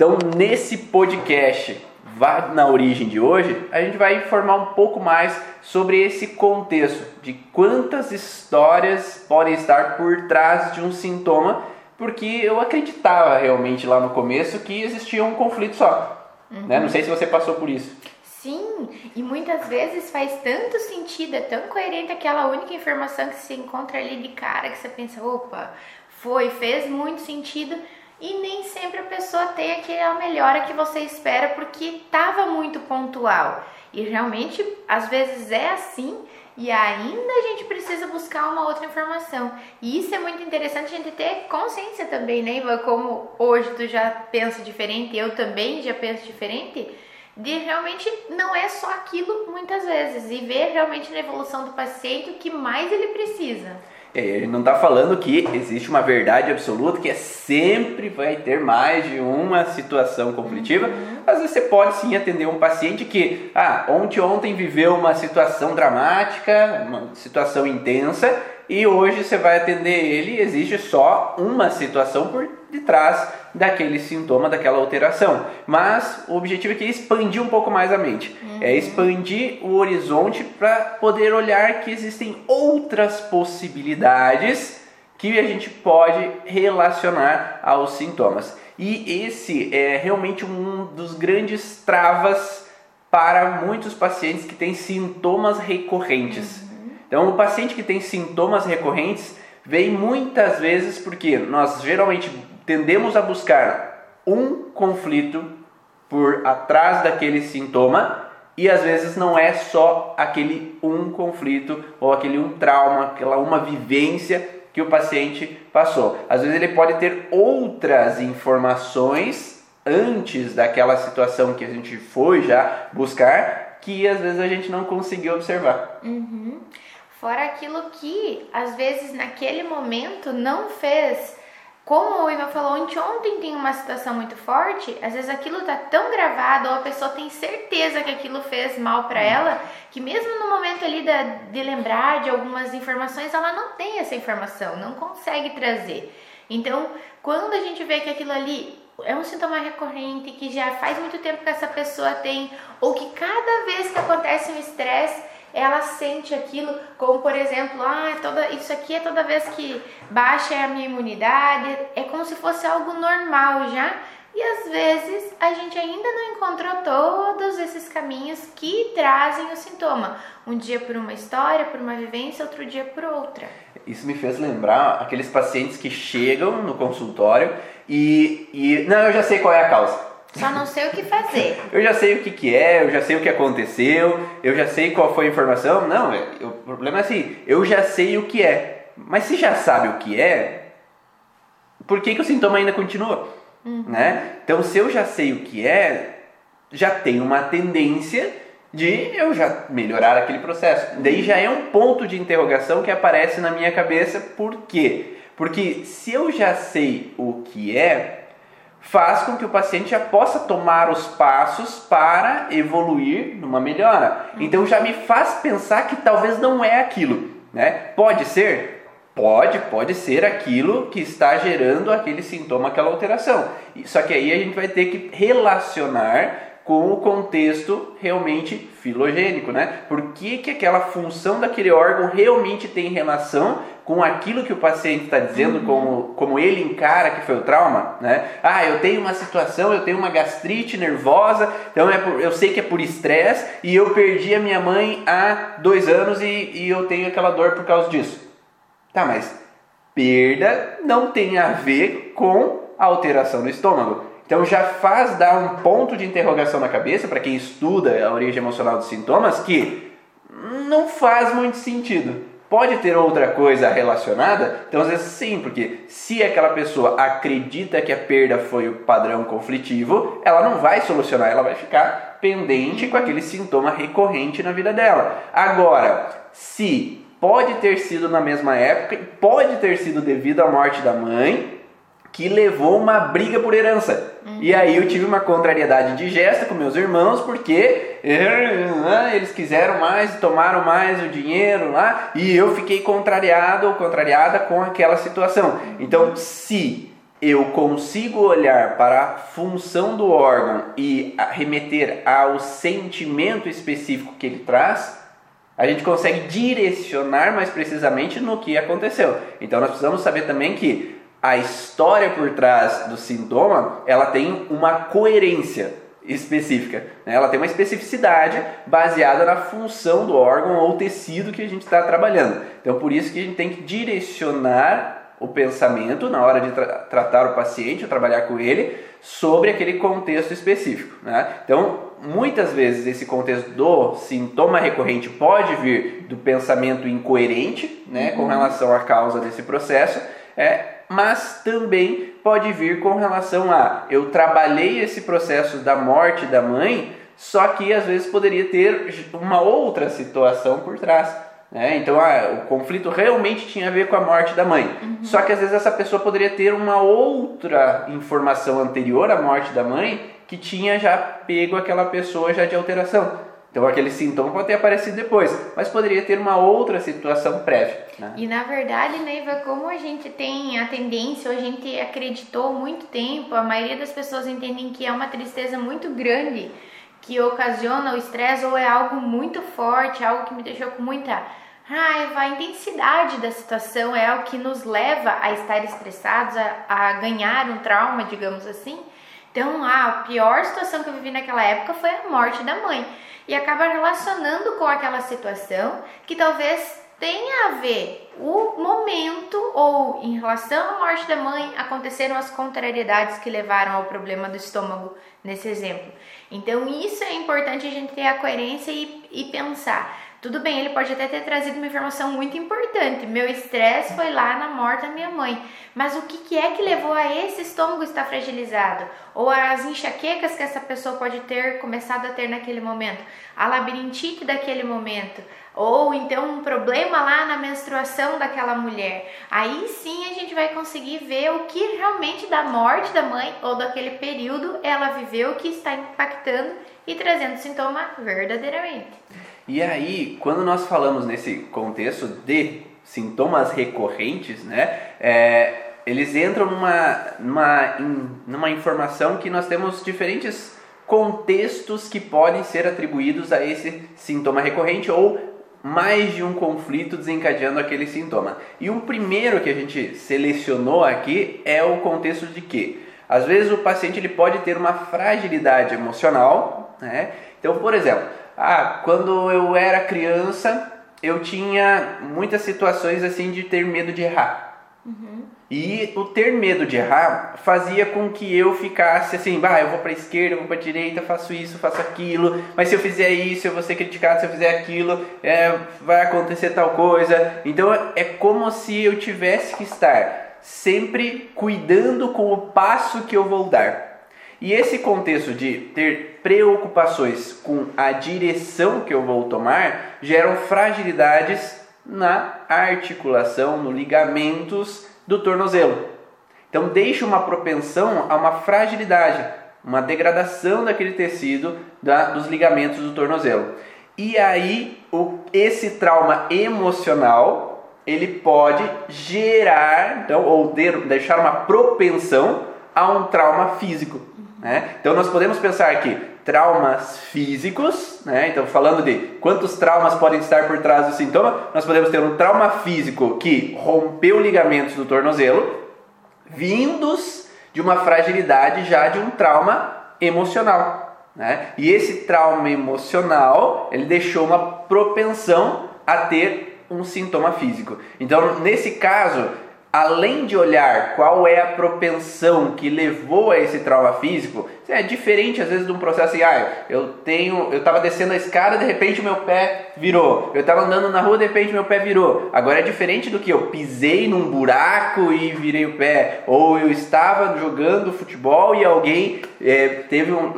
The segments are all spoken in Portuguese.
Então, nesse podcast Vá na origem de hoje, a gente vai informar um pouco mais sobre esse contexto de quantas histórias podem estar por trás de um sintoma, porque eu acreditava realmente lá no começo que existia um conflito só. Uhum. Né? Não sei se você passou por isso. Sim, e muitas vezes faz tanto sentido, é tão coerente aquela única informação que se encontra ali de cara que você pensa, opa, foi, fez muito sentido, e nem sempre a pessoa tem aquela melhora que você espera porque estava muito pontual. E realmente, às vezes é assim e ainda a gente precisa buscar uma outra informação. E isso é muito interessante a gente ter consciência também, né, Ivan? Como hoje tu já pensa diferente, eu também já penso diferente de realmente não é só aquilo muitas vezes e ver realmente na evolução do paciente o que mais ele precisa. É, ele não está falando que existe uma verdade absoluta que é sempre vai ter mais de uma situação conflitiva. Uhum. Às vezes você pode sim atender um paciente que, ah, ontem ontem viveu uma situação dramática, uma situação intensa e hoje você vai atender ele e existe só uma situação por detrás daquele sintoma, daquela alteração. Mas o objetivo aqui é expandir um pouco mais a mente, uhum. é expandir o horizonte para poder olhar que existem outras possibilidades que a gente pode relacionar aos sintomas. E esse é realmente um dos grandes travas para muitos pacientes que têm sintomas recorrentes. Uhum. Então, o paciente que tem sintomas recorrentes vem muitas vezes porque nós geralmente tendemos a buscar um conflito por atrás daquele sintoma e às vezes não é só aquele um conflito ou aquele um trauma, aquela uma vivência que o paciente passou. Às vezes ele pode ter outras informações antes daquela situação que a gente foi já buscar que às vezes a gente não conseguiu observar. Uhum. Fora aquilo que, às vezes, naquele momento não fez. Como o Ivan falou, ontem tem uma situação muito forte, às vezes aquilo tá tão gravado, ou a pessoa tem certeza que aquilo fez mal para ela, que mesmo no momento ali de lembrar de algumas informações, ela não tem essa informação, não consegue trazer. Então, quando a gente vê que aquilo ali é um sintoma recorrente, que já faz muito tempo que essa pessoa tem, ou que cada vez que acontece um estresse, ela sente aquilo, como por exemplo, ah, toda, isso aqui é toda vez que baixa a minha imunidade, é como se fosse algo normal já. E às vezes a gente ainda não encontrou todos esses caminhos que trazem o sintoma. Um dia por uma história, por uma vivência, outro dia por outra. Isso me fez lembrar aqueles pacientes que chegam no consultório e, e não, eu já sei qual é a causa. Só não sei o que fazer. eu já sei o que, que é, eu já sei o que aconteceu, eu já sei qual foi a informação. Não, é, o problema é assim, eu já sei o que é. Mas se já sabe o que é, por que, que o sintoma ainda continua? Uhum. Né? Então, se eu já sei o que é, já tem uma tendência de eu já melhorar aquele processo. Daí já é um ponto de interrogação que aparece na minha cabeça. Por quê? Porque se eu já sei o que é, faz com que o paciente já possa tomar os passos para evoluir numa melhora. Então já me faz pensar que talvez não é aquilo, né? Pode ser? Pode, pode ser aquilo que está gerando aquele sintoma, aquela alteração. Só que aí a gente vai ter que relacionar com o contexto realmente filogênico, né? Por que, que aquela função daquele órgão realmente tem relação com aquilo que o paciente está dizendo, uhum. como, como ele encara que foi o trauma, né? Ah, eu tenho uma situação, eu tenho uma gastrite nervosa, então é por, eu sei que é por estresse e eu perdi a minha mãe há dois anos e, e eu tenho aquela dor por causa disso. Tá, mas perda não tem a ver com a alteração no estômago. Então já faz dar um ponto de interrogação na cabeça para quem estuda a origem emocional dos sintomas que não faz muito sentido. Pode ter outra coisa relacionada? Então, às vezes, sim, porque se aquela pessoa acredita que a perda foi o padrão conflitivo, ela não vai solucionar, ela vai ficar pendente com aquele sintoma recorrente na vida dela. Agora, se pode ter sido na mesma época, pode ter sido devido à morte da mãe, que levou uma briga por herança. Uhum. E aí eu tive uma contrariedade de gesta com meus irmãos, porque eles quiseram mais, tomaram mais o dinheiro lá, e eu fiquei contrariado ou contrariada com aquela situação. Então, se eu consigo olhar para a função do órgão e remeter ao sentimento específico que ele traz, a gente consegue direcionar mais precisamente no que aconteceu. Então nós precisamos saber também que a história por trás do sintoma, ela tem uma coerência específica. Né? Ela tem uma especificidade baseada na função do órgão ou tecido que a gente está trabalhando. Então, por isso que a gente tem que direcionar o pensamento na hora de tra tratar o paciente, ou trabalhar com ele, sobre aquele contexto específico. Né? Então, muitas vezes esse contexto do sintoma recorrente pode vir do pensamento incoerente né, uhum. com relação à causa desse processo, é, mas também pode vir com relação a eu trabalhei esse processo da morte da mãe, só que às vezes poderia ter uma outra situação por trás. Né? Então ah, o conflito realmente tinha a ver com a morte da mãe. Uhum. Só que às vezes essa pessoa poderia ter uma outra informação anterior à morte da mãe que tinha já pego aquela pessoa já de alteração. Então aquele sintoma pode ter aparecido depois, mas poderia ter uma outra situação prévia. Né? E na verdade, Neiva, como a gente tem a tendência, ou a gente acreditou muito tempo, a maioria das pessoas entendem que é uma tristeza muito grande que ocasiona o estresse ou é algo muito forte, algo que me deixou com muita raiva, a intensidade da situação é o que nos leva a estar estressados, a, a ganhar um trauma, digamos assim. Então, a pior situação que eu vivi naquela época foi a morte da mãe. E acaba relacionando com aquela situação que talvez tenha a ver o momento ou em relação à morte da mãe aconteceram as contrariedades que levaram ao problema do estômago nesse exemplo. Então, isso é importante a gente ter a coerência e, e pensar tudo bem, ele pode até ter trazido uma informação muito importante. Meu estresse foi lá na morte da minha mãe. Mas o que, que é que levou a esse estômago estar fragilizado? Ou as enxaquecas que essa pessoa pode ter começado a ter naquele momento? A labirintite daquele momento? Ou então um problema lá na menstruação daquela mulher? Aí sim a gente vai conseguir ver o que realmente da morte da mãe ou daquele período ela viveu que está impactando e trazendo sintoma verdadeiramente. E aí, quando nós falamos nesse contexto de sintomas recorrentes, né, é, eles entram numa, numa, numa informação que nós temos diferentes contextos que podem ser atribuídos a esse sintoma recorrente ou mais de um conflito desencadeando aquele sintoma. E um primeiro que a gente selecionou aqui é o contexto de que às vezes o paciente ele pode ter uma fragilidade emocional, né? Então, por exemplo, ah, quando eu era criança, eu tinha muitas situações assim de ter medo de errar. Uhum. E o ter medo de errar fazia com que eu ficasse assim, bah, eu vou para esquerda, eu vou para direita, faço isso, faço aquilo, mas se eu fizer isso, eu vou ser criticado, se eu fizer aquilo, é, vai acontecer tal coisa. Então é como se eu tivesse que estar sempre cuidando com o passo que eu vou dar. E esse contexto de ter preocupações com a direção que eu vou tomar geram fragilidades na articulação, nos ligamentos do tornozelo. Então deixa uma propensão a uma fragilidade, uma degradação daquele tecido da, dos ligamentos do tornozelo. E aí o, esse trauma emocional ele pode gerar, então, ou de, deixar uma propensão a um trauma físico. Né? Então nós podemos pensar aqui traumas físicos, né? então falando de quantos traumas podem estar por trás do sintoma, nós podemos ter um trauma físico que rompeu ligamentos do tornozelo, vindos de uma fragilidade já de um trauma emocional. Né? E esse trauma emocional ele deixou uma propensão a ter um sintoma físico. Então, nesse caso, além de olhar qual é a propensão que levou a esse trauma físico, é diferente às vezes de um processo assim, ah, eu tenho, eu estava descendo a escada, de repente meu pé virou. Eu estava andando na rua, de repente meu pé virou. Agora é diferente do que eu pisei num buraco e virei o pé, ou eu estava jogando futebol e alguém é, teve um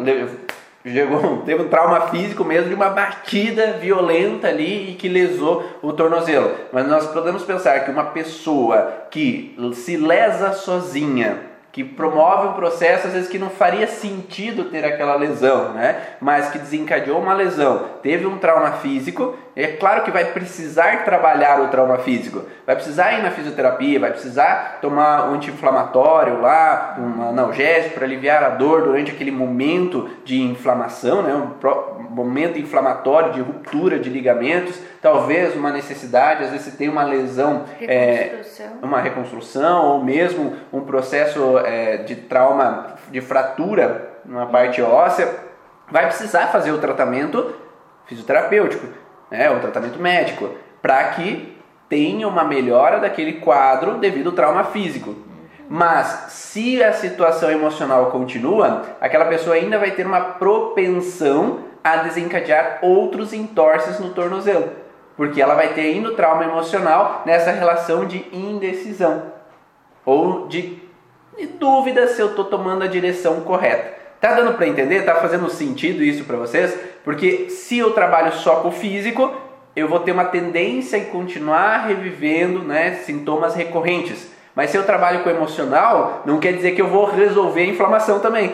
chegou, teve um trauma físico mesmo de uma batida violenta ali e que lesou o tornozelo. Mas nós podemos pensar que uma pessoa que se lesa sozinha que promove um processo às vezes que não faria sentido ter aquela lesão, né? Mas que desencadeou uma lesão, teve um trauma físico, é claro que vai precisar trabalhar o trauma físico, vai precisar ir na fisioterapia, vai precisar tomar um anti-inflamatório lá, um analgésico para aliviar a dor durante aquele momento de inflamação, né? Um momento inflamatório de ruptura de ligamentos, talvez uma necessidade, às vezes você tem uma lesão, é, uma reconstrução ou mesmo um processo é, de trauma, de fratura numa parte óssea, vai precisar fazer o tratamento fisioterapêutico, né, o tratamento médico, para que tenha uma melhora daquele quadro devido ao trauma físico. Mas se a situação emocional continua, aquela pessoa ainda vai ter uma propensão a desencadear outros entorces no tornozelo, porque ela vai ter ainda o trauma emocional nessa relação de indecisão ou de e dúvida se eu estou tomando a direção correta. Tá dando para entender? Tá fazendo sentido isso para vocês? Porque se eu trabalho só com o físico, eu vou ter uma tendência em continuar revivendo né, sintomas recorrentes. Mas se eu trabalho com o emocional, não quer dizer que eu vou resolver a inflamação também.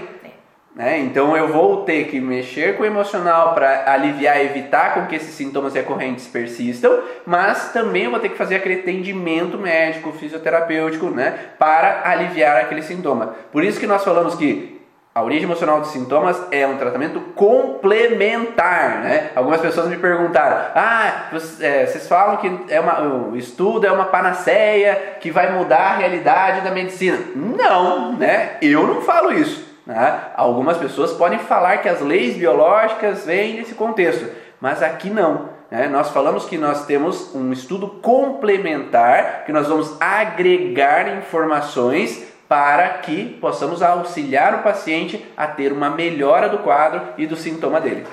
Né? Então eu vou ter que mexer com o emocional para aliviar, evitar com que esses sintomas recorrentes persistam, mas também vou ter que fazer aquele atendimento médico, fisioterapêutico, né, para aliviar aquele sintoma. Por isso que nós falamos que a origem emocional dos sintomas é um tratamento complementar, né? Algumas pessoas me perguntaram: ah, é, vocês falam que é uma, o estudo é uma panaceia que vai mudar a realidade da medicina? Não, né? Eu não falo isso. Né? Algumas pessoas podem falar que as leis biológicas vêm desse contexto, mas aqui não. Né? Nós falamos que nós temos um estudo complementar, que nós vamos agregar informações para que possamos auxiliar o paciente a ter uma melhora do quadro e do sintoma dele.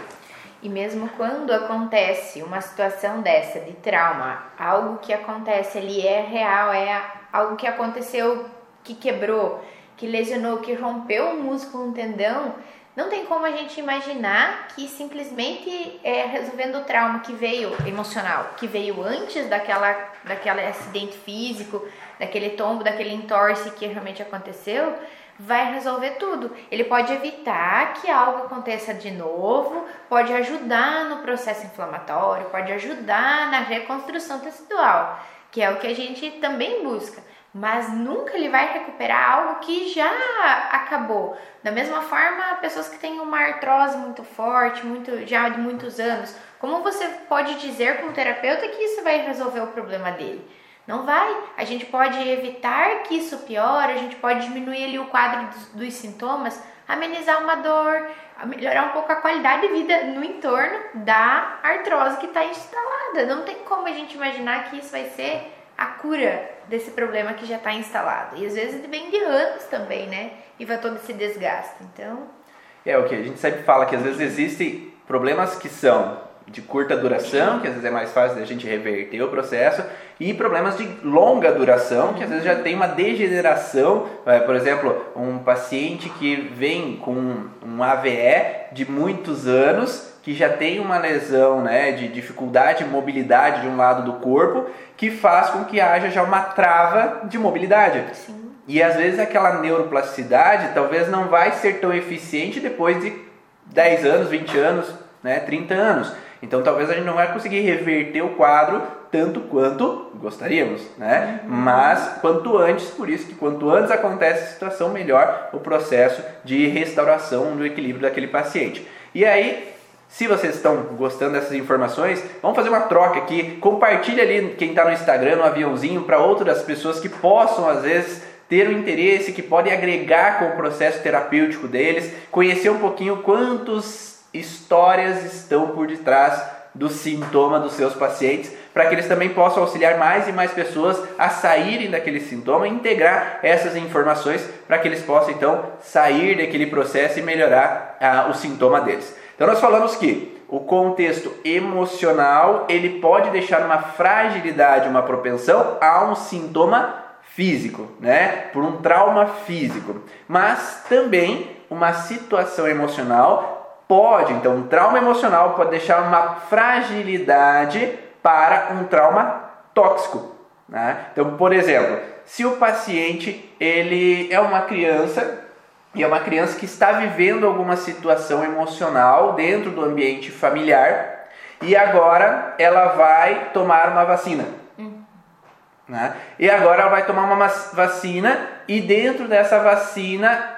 E mesmo quando acontece uma situação dessa de trauma, algo que acontece ali é real, é algo que aconteceu, que quebrou, que lesionou, que rompeu um músculo, um tendão, não tem como a gente imaginar que simplesmente é, resolvendo o trauma que veio emocional, que veio antes daquela, daquele acidente físico, daquele tombo, daquele entorse que realmente aconteceu, vai resolver tudo. Ele pode evitar que algo aconteça de novo, pode ajudar no processo inflamatório, pode ajudar na reconstrução tecidual, que é o que a gente também busca mas nunca ele vai recuperar algo que já acabou. Da mesma forma, pessoas que têm uma artrose muito forte, muito já de muitos anos, como você pode dizer como terapeuta que isso vai resolver o problema dele? Não vai. A gente pode evitar que isso piore, a gente pode diminuir ali o quadro dos, dos sintomas, amenizar uma dor, melhorar um pouco a qualidade de vida no entorno da artrose que está instalada. Não tem como a gente imaginar que isso vai ser a cura desse problema que já está instalado. E às vezes vem de anos também, né? E vai todo esse desgaste. Então. É o que a gente sempre fala que às vezes existem problemas que são de curta duração, que às vezes é mais fácil da gente reverter o processo, e problemas de longa duração, que às vezes já tem uma degeneração. É, por exemplo, um paciente que vem com um AVE de muitos anos que já tem uma lesão né, de dificuldade de mobilidade de um lado do corpo, que faz com que haja já uma trava de mobilidade. Sim. E às vezes aquela neuroplasticidade talvez não vai ser tão eficiente depois de 10 anos, 20 anos, né, 30 anos. Então talvez a gente não vai conseguir reverter o quadro tanto quanto gostaríamos, né? Mas quanto antes, por isso que quanto antes acontece a situação, melhor o processo de restauração do equilíbrio daquele paciente. E aí se vocês estão gostando dessas informações, vamos fazer uma troca aqui. Compartilhe ali quem está no Instagram, no aviãozinho, para outras pessoas que possam, às vezes, ter o um interesse, que podem agregar com o processo terapêutico deles, conhecer um pouquinho quantas histórias estão por detrás do sintoma dos seus pacientes, para que eles também possam auxiliar mais e mais pessoas a saírem daquele sintoma e integrar essas informações para que eles possam então sair daquele processo e melhorar ah, o sintoma deles. Então nós falamos que o contexto emocional ele pode deixar uma fragilidade, uma propensão a um sintoma físico, né? Por um trauma físico. Mas também uma situação emocional pode, então, um trauma emocional pode deixar uma fragilidade para um trauma tóxico. Né? Então, por exemplo, se o paciente ele é uma criança e é uma criança que está vivendo alguma situação emocional dentro do ambiente familiar e agora ela vai tomar uma vacina. Né? E agora ela vai tomar uma vacina e dentro dessa vacina,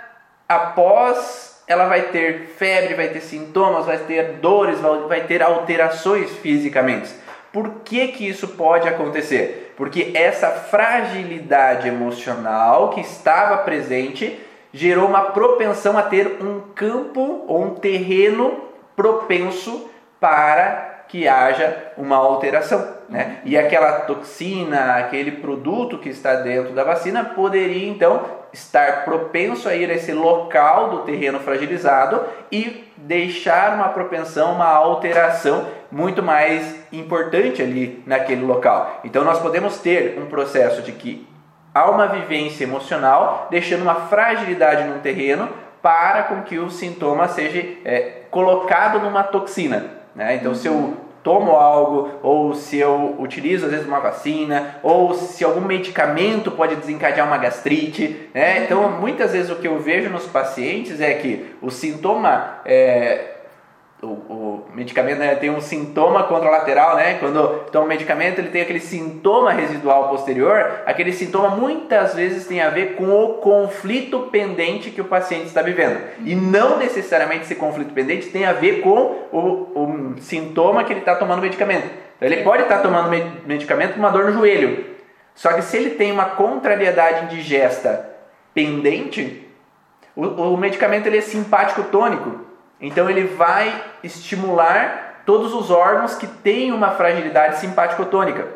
após ela vai ter febre, vai ter sintomas, vai ter dores, vai ter alterações fisicamente. Por que, que isso pode acontecer? Porque essa fragilidade emocional que estava presente gerou uma propensão a ter um campo ou um terreno propenso para que haja uma alteração. Né? E aquela toxina, aquele produto que está dentro da vacina poderia então estar propenso a ir a esse local do terreno fragilizado e deixar uma propensão, uma alteração muito mais importante ali naquele local. Então nós podemos ter um processo de que há uma vivência emocional, deixando uma fragilidade no terreno para com que o sintoma seja é, colocado numa toxina. Né? Então, se eu tomo algo, ou se eu utilizo às vezes uma vacina, ou se algum medicamento pode desencadear uma gastrite. Né? Então, muitas vezes o que eu vejo nos pacientes é que o sintoma é, o, o, medicamento né, tem um sintoma contralateral, né? Quando toma um medicamento, ele tem aquele sintoma residual posterior. Aquele sintoma muitas vezes tem a ver com o conflito pendente que o paciente está vivendo. E não necessariamente esse conflito pendente tem a ver com o, o sintoma que ele está tomando medicamento. Então, ele pode estar tá tomando medicamento com uma dor no joelho. Só que se ele tem uma contrariedade indigesta pendente, o, o medicamento ele é simpático tônico. Então ele vai estimular todos os órgãos que têm uma fragilidade simpático-tônica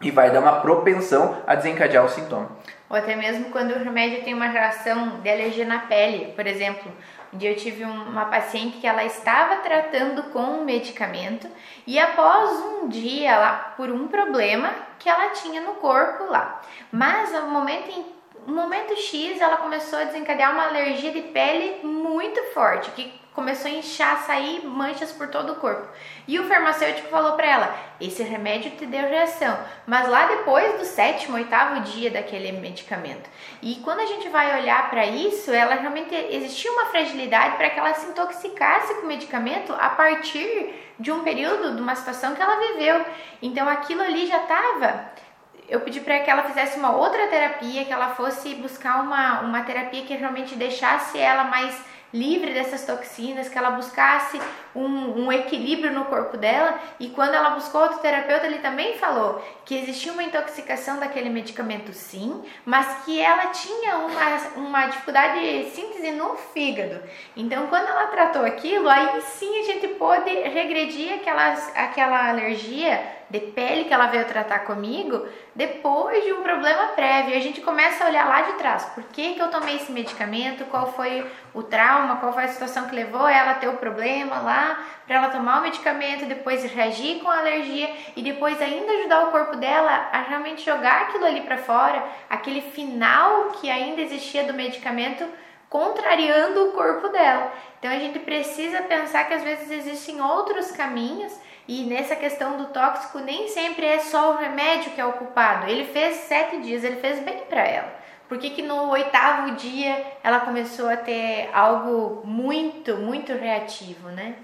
e vai dar uma propensão a desencadear o sintoma. Ou até mesmo quando o remédio tem uma reação de alergia na pele, por exemplo. Um dia eu tive uma paciente que ela estava tratando com um medicamento e após um dia lá por um problema que ela tinha no corpo lá. Mas no momento em momento X ela começou a desencadear uma alergia de pele muito forte, que começou a inchar, sair manchas por todo o corpo. E o farmacêutico falou para ela: esse remédio te deu reação, mas lá depois do sétimo, oitavo dia daquele medicamento. E quando a gente vai olhar para isso, ela realmente existia uma fragilidade para que ela se intoxicasse com o medicamento a partir de um período, de uma situação que ela viveu. Então aquilo ali já estava eu pedi para que ela fizesse uma outra terapia, que ela fosse buscar uma, uma terapia que realmente deixasse ela mais livre dessas toxinas, que ela buscasse um, um, equilíbrio no corpo dela. E quando ela buscou outro terapeuta, ele também falou que existia uma intoxicação daquele medicamento, sim, mas que ela tinha uma, uma dificuldade de síntese no fígado. Então, quando ela tratou aquilo, aí sim a gente pôde regredir aquelas, aquela alergia de pele que ela veio tratar comigo depois de um problema prévio. A gente começa a olhar lá de trás. Por que, que eu tomei esse medicamento? Qual foi o trauma? Qual foi a situação que levou ela a ter o problema lá? Para ela tomar o medicamento, depois reagir com a alergia e depois ainda ajudar o corpo dela a realmente jogar aquilo ali para fora, aquele final que ainda existia do medicamento contrariando o corpo dela. Então a gente precisa pensar que às vezes existem outros caminhos e nessa questão do tóxico, nem sempre é só o remédio que é o culpado. Ele fez sete dias, ele fez bem para ela. Por que, que no oitavo dia ela começou a ter algo muito, muito reativo, né?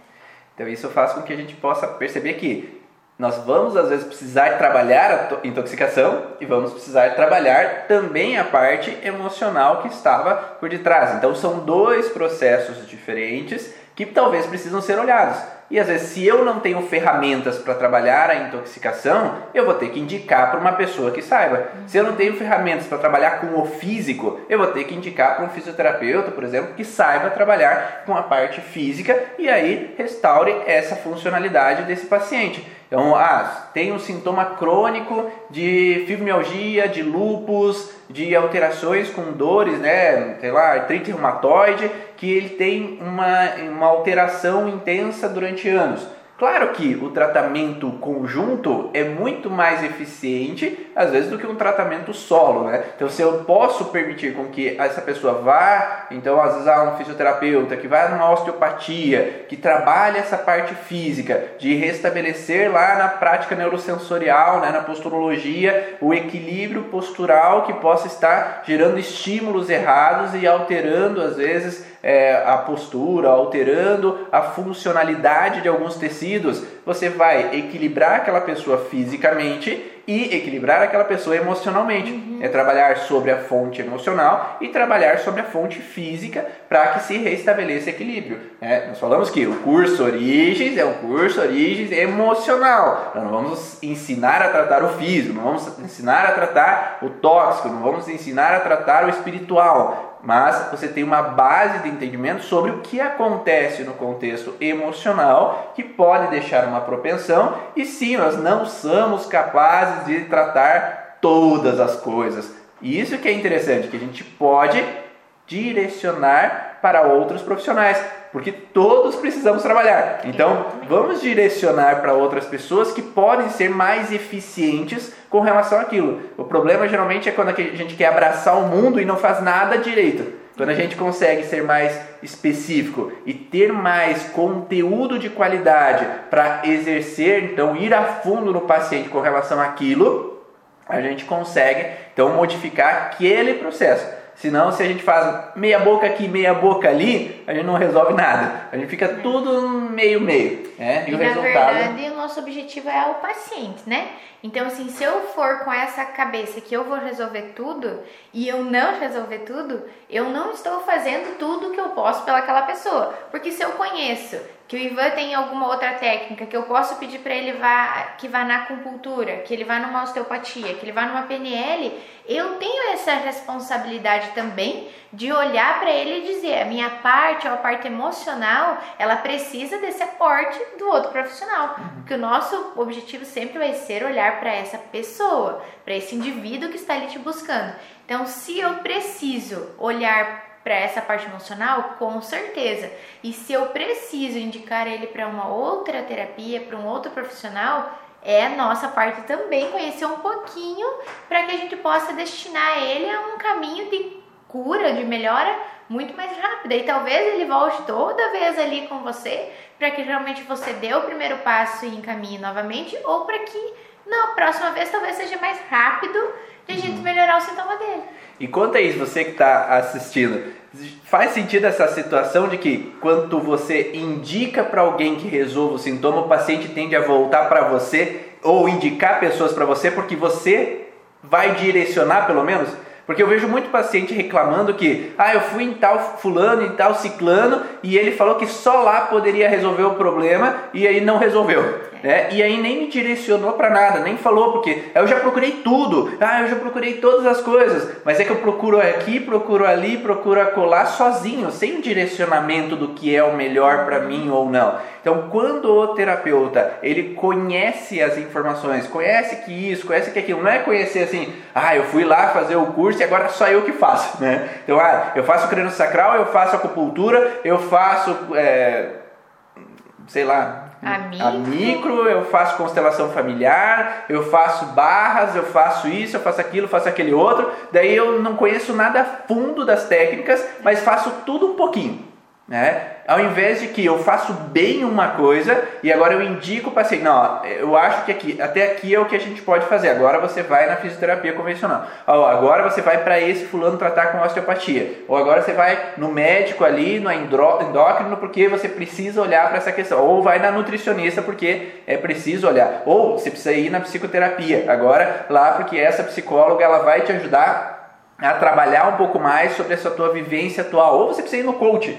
Então isso faz com que a gente possa perceber que nós vamos às vezes precisar trabalhar a intoxicação e vamos precisar trabalhar também a parte emocional que estava por detrás. Então são dois processos diferentes que talvez precisam ser olhados. E às vezes, se eu não tenho ferramentas para trabalhar a intoxicação, eu vou ter que indicar para uma pessoa que saiba. Se eu não tenho ferramentas para trabalhar com o físico, eu vou ter que indicar para um fisioterapeuta, por exemplo, que saiba trabalhar com a parte física e aí restaure essa funcionalidade desse paciente. Então, ah, tem um sintoma crônico de fibromialgia, de lúpus, de alterações com dores, né, sei lá, artrite reumatoide, que ele tem uma, uma alteração intensa durante anos. Claro que o tratamento conjunto é muito mais eficiente, às vezes, do que um tratamento solo, né? Então, se eu posso permitir com que essa pessoa vá, então, às vezes, há um fisioterapeuta que vai numa osteopatia, que trabalha essa parte física, de restabelecer lá na prática neurosensorial, né, na posturologia, o equilíbrio postural que possa estar gerando estímulos errados e alterando, às vezes, é, a postura, alterando a funcionalidade de alguns tecidos, você vai equilibrar aquela pessoa fisicamente e equilibrar aquela pessoa emocionalmente. Uhum. É trabalhar sobre a fonte emocional e trabalhar sobre a fonte física para que se restabeleça equilíbrio. É, nós falamos que o curso Origens é um curso Origens emocional. Nós não vamos ensinar a tratar o físico, não vamos ensinar a tratar o tóxico, não vamos ensinar a tratar o espiritual mas você tem uma base de entendimento sobre o que acontece no contexto emocional que pode deixar uma propensão e sim, nós não somos capazes de tratar todas as coisas. E isso que é interessante, que a gente pode direcionar para outros profissionais porque todos precisamos trabalhar. Então, vamos direcionar para outras pessoas que podem ser mais eficientes com relação àquilo. O problema geralmente é quando a gente quer abraçar o mundo e não faz nada direito. Quando a gente consegue ser mais específico e ter mais conteúdo de qualidade para exercer, então ir a fundo no paciente com relação àquilo, a gente consegue então modificar aquele processo. Senão, se a gente faz meia boca aqui, meia boca ali, a gente não resolve nada. A gente fica tudo meio meio. Né? E, e o na resultado... verdade, o nosso objetivo é o paciente, né? Então, assim, se eu for com essa cabeça que eu vou resolver tudo e eu não resolver tudo, eu não estou fazendo tudo que eu posso pelaquela pessoa. Porque se eu conheço que o Ivan tem alguma outra técnica, que eu posso pedir para ele vá, que vá na acupuntura, que ele vá numa osteopatia, que ele vá numa PNL, eu tenho essa responsabilidade também de olhar para ele e dizer, a minha parte, a parte emocional, ela precisa desse aporte do outro profissional, uhum. porque o nosso objetivo sempre vai ser olhar para essa pessoa, para esse indivíduo que está ali te buscando. Então, se eu preciso olhar para essa parte emocional, com certeza. E se eu preciso indicar ele para uma outra terapia, para um outro profissional, é a nossa parte também conhecer um pouquinho para que a gente possa destinar ele a um caminho de cura, de melhora muito mais rápida. E talvez ele volte toda vez ali com você para que realmente você dê o primeiro passo e encaminhe novamente, ou para que na próxima vez talvez seja mais rápido de a gente uhum. melhorar o sintoma dele. E conta isso, você que está assistindo, faz sentido essa situação de que quando você indica para alguém que resolva o sintoma, o paciente tende a voltar para você ou indicar pessoas para você porque você vai direcionar pelo menos? Porque eu vejo muito paciente reclamando que, ah, eu fui em tal fulano, em tal ciclano, e ele falou que só lá poderia resolver o problema e aí não resolveu. Né? E aí nem me direcionou para nada, nem falou, porque eu já procurei tudo, ah, eu já procurei todas as coisas, mas é que eu procuro aqui, procuro ali, procuro acolá sozinho, sem o direcionamento do que é o melhor para mim ou não. Então, quando o terapeuta ele conhece as informações, conhece que isso, conhece que aquilo, não é conhecer assim, ah, eu fui lá fazer o curso e agora só eu que faço, né? Então, ah, eu faço crânio sacral, eu faço acupuntura, eu faço, é, sei lá, a micro. a micro, eu faço constelação familiar, eu faço barras, eu faço isso, eu faço aquilo, faço aquele outro. Daí eu não conheço nada fundo das técnicas, mas faço tudo um pouquinho. Né? Ao invés de que eu faço bem uma coisa e agora eu indico o paciente, não, eu acho que aqui, até aqui é o que a gente pode fazer. Agora você vai na fisioterapia convencional. agora você vai para esse fulano tratar com osteopatia. Ou agora você vai no médico ali, no endócrino, porque você precisa olhar para essa questão. Ou vai na nutricionista porque é preciso olhar. Ou você precisa ir na psicoterapia. Agora lá porque essa psicóloga ela vai te ajudar a trabalhar um pouco mais sobre essa tua vivência atual. Ou você precisa ir no coach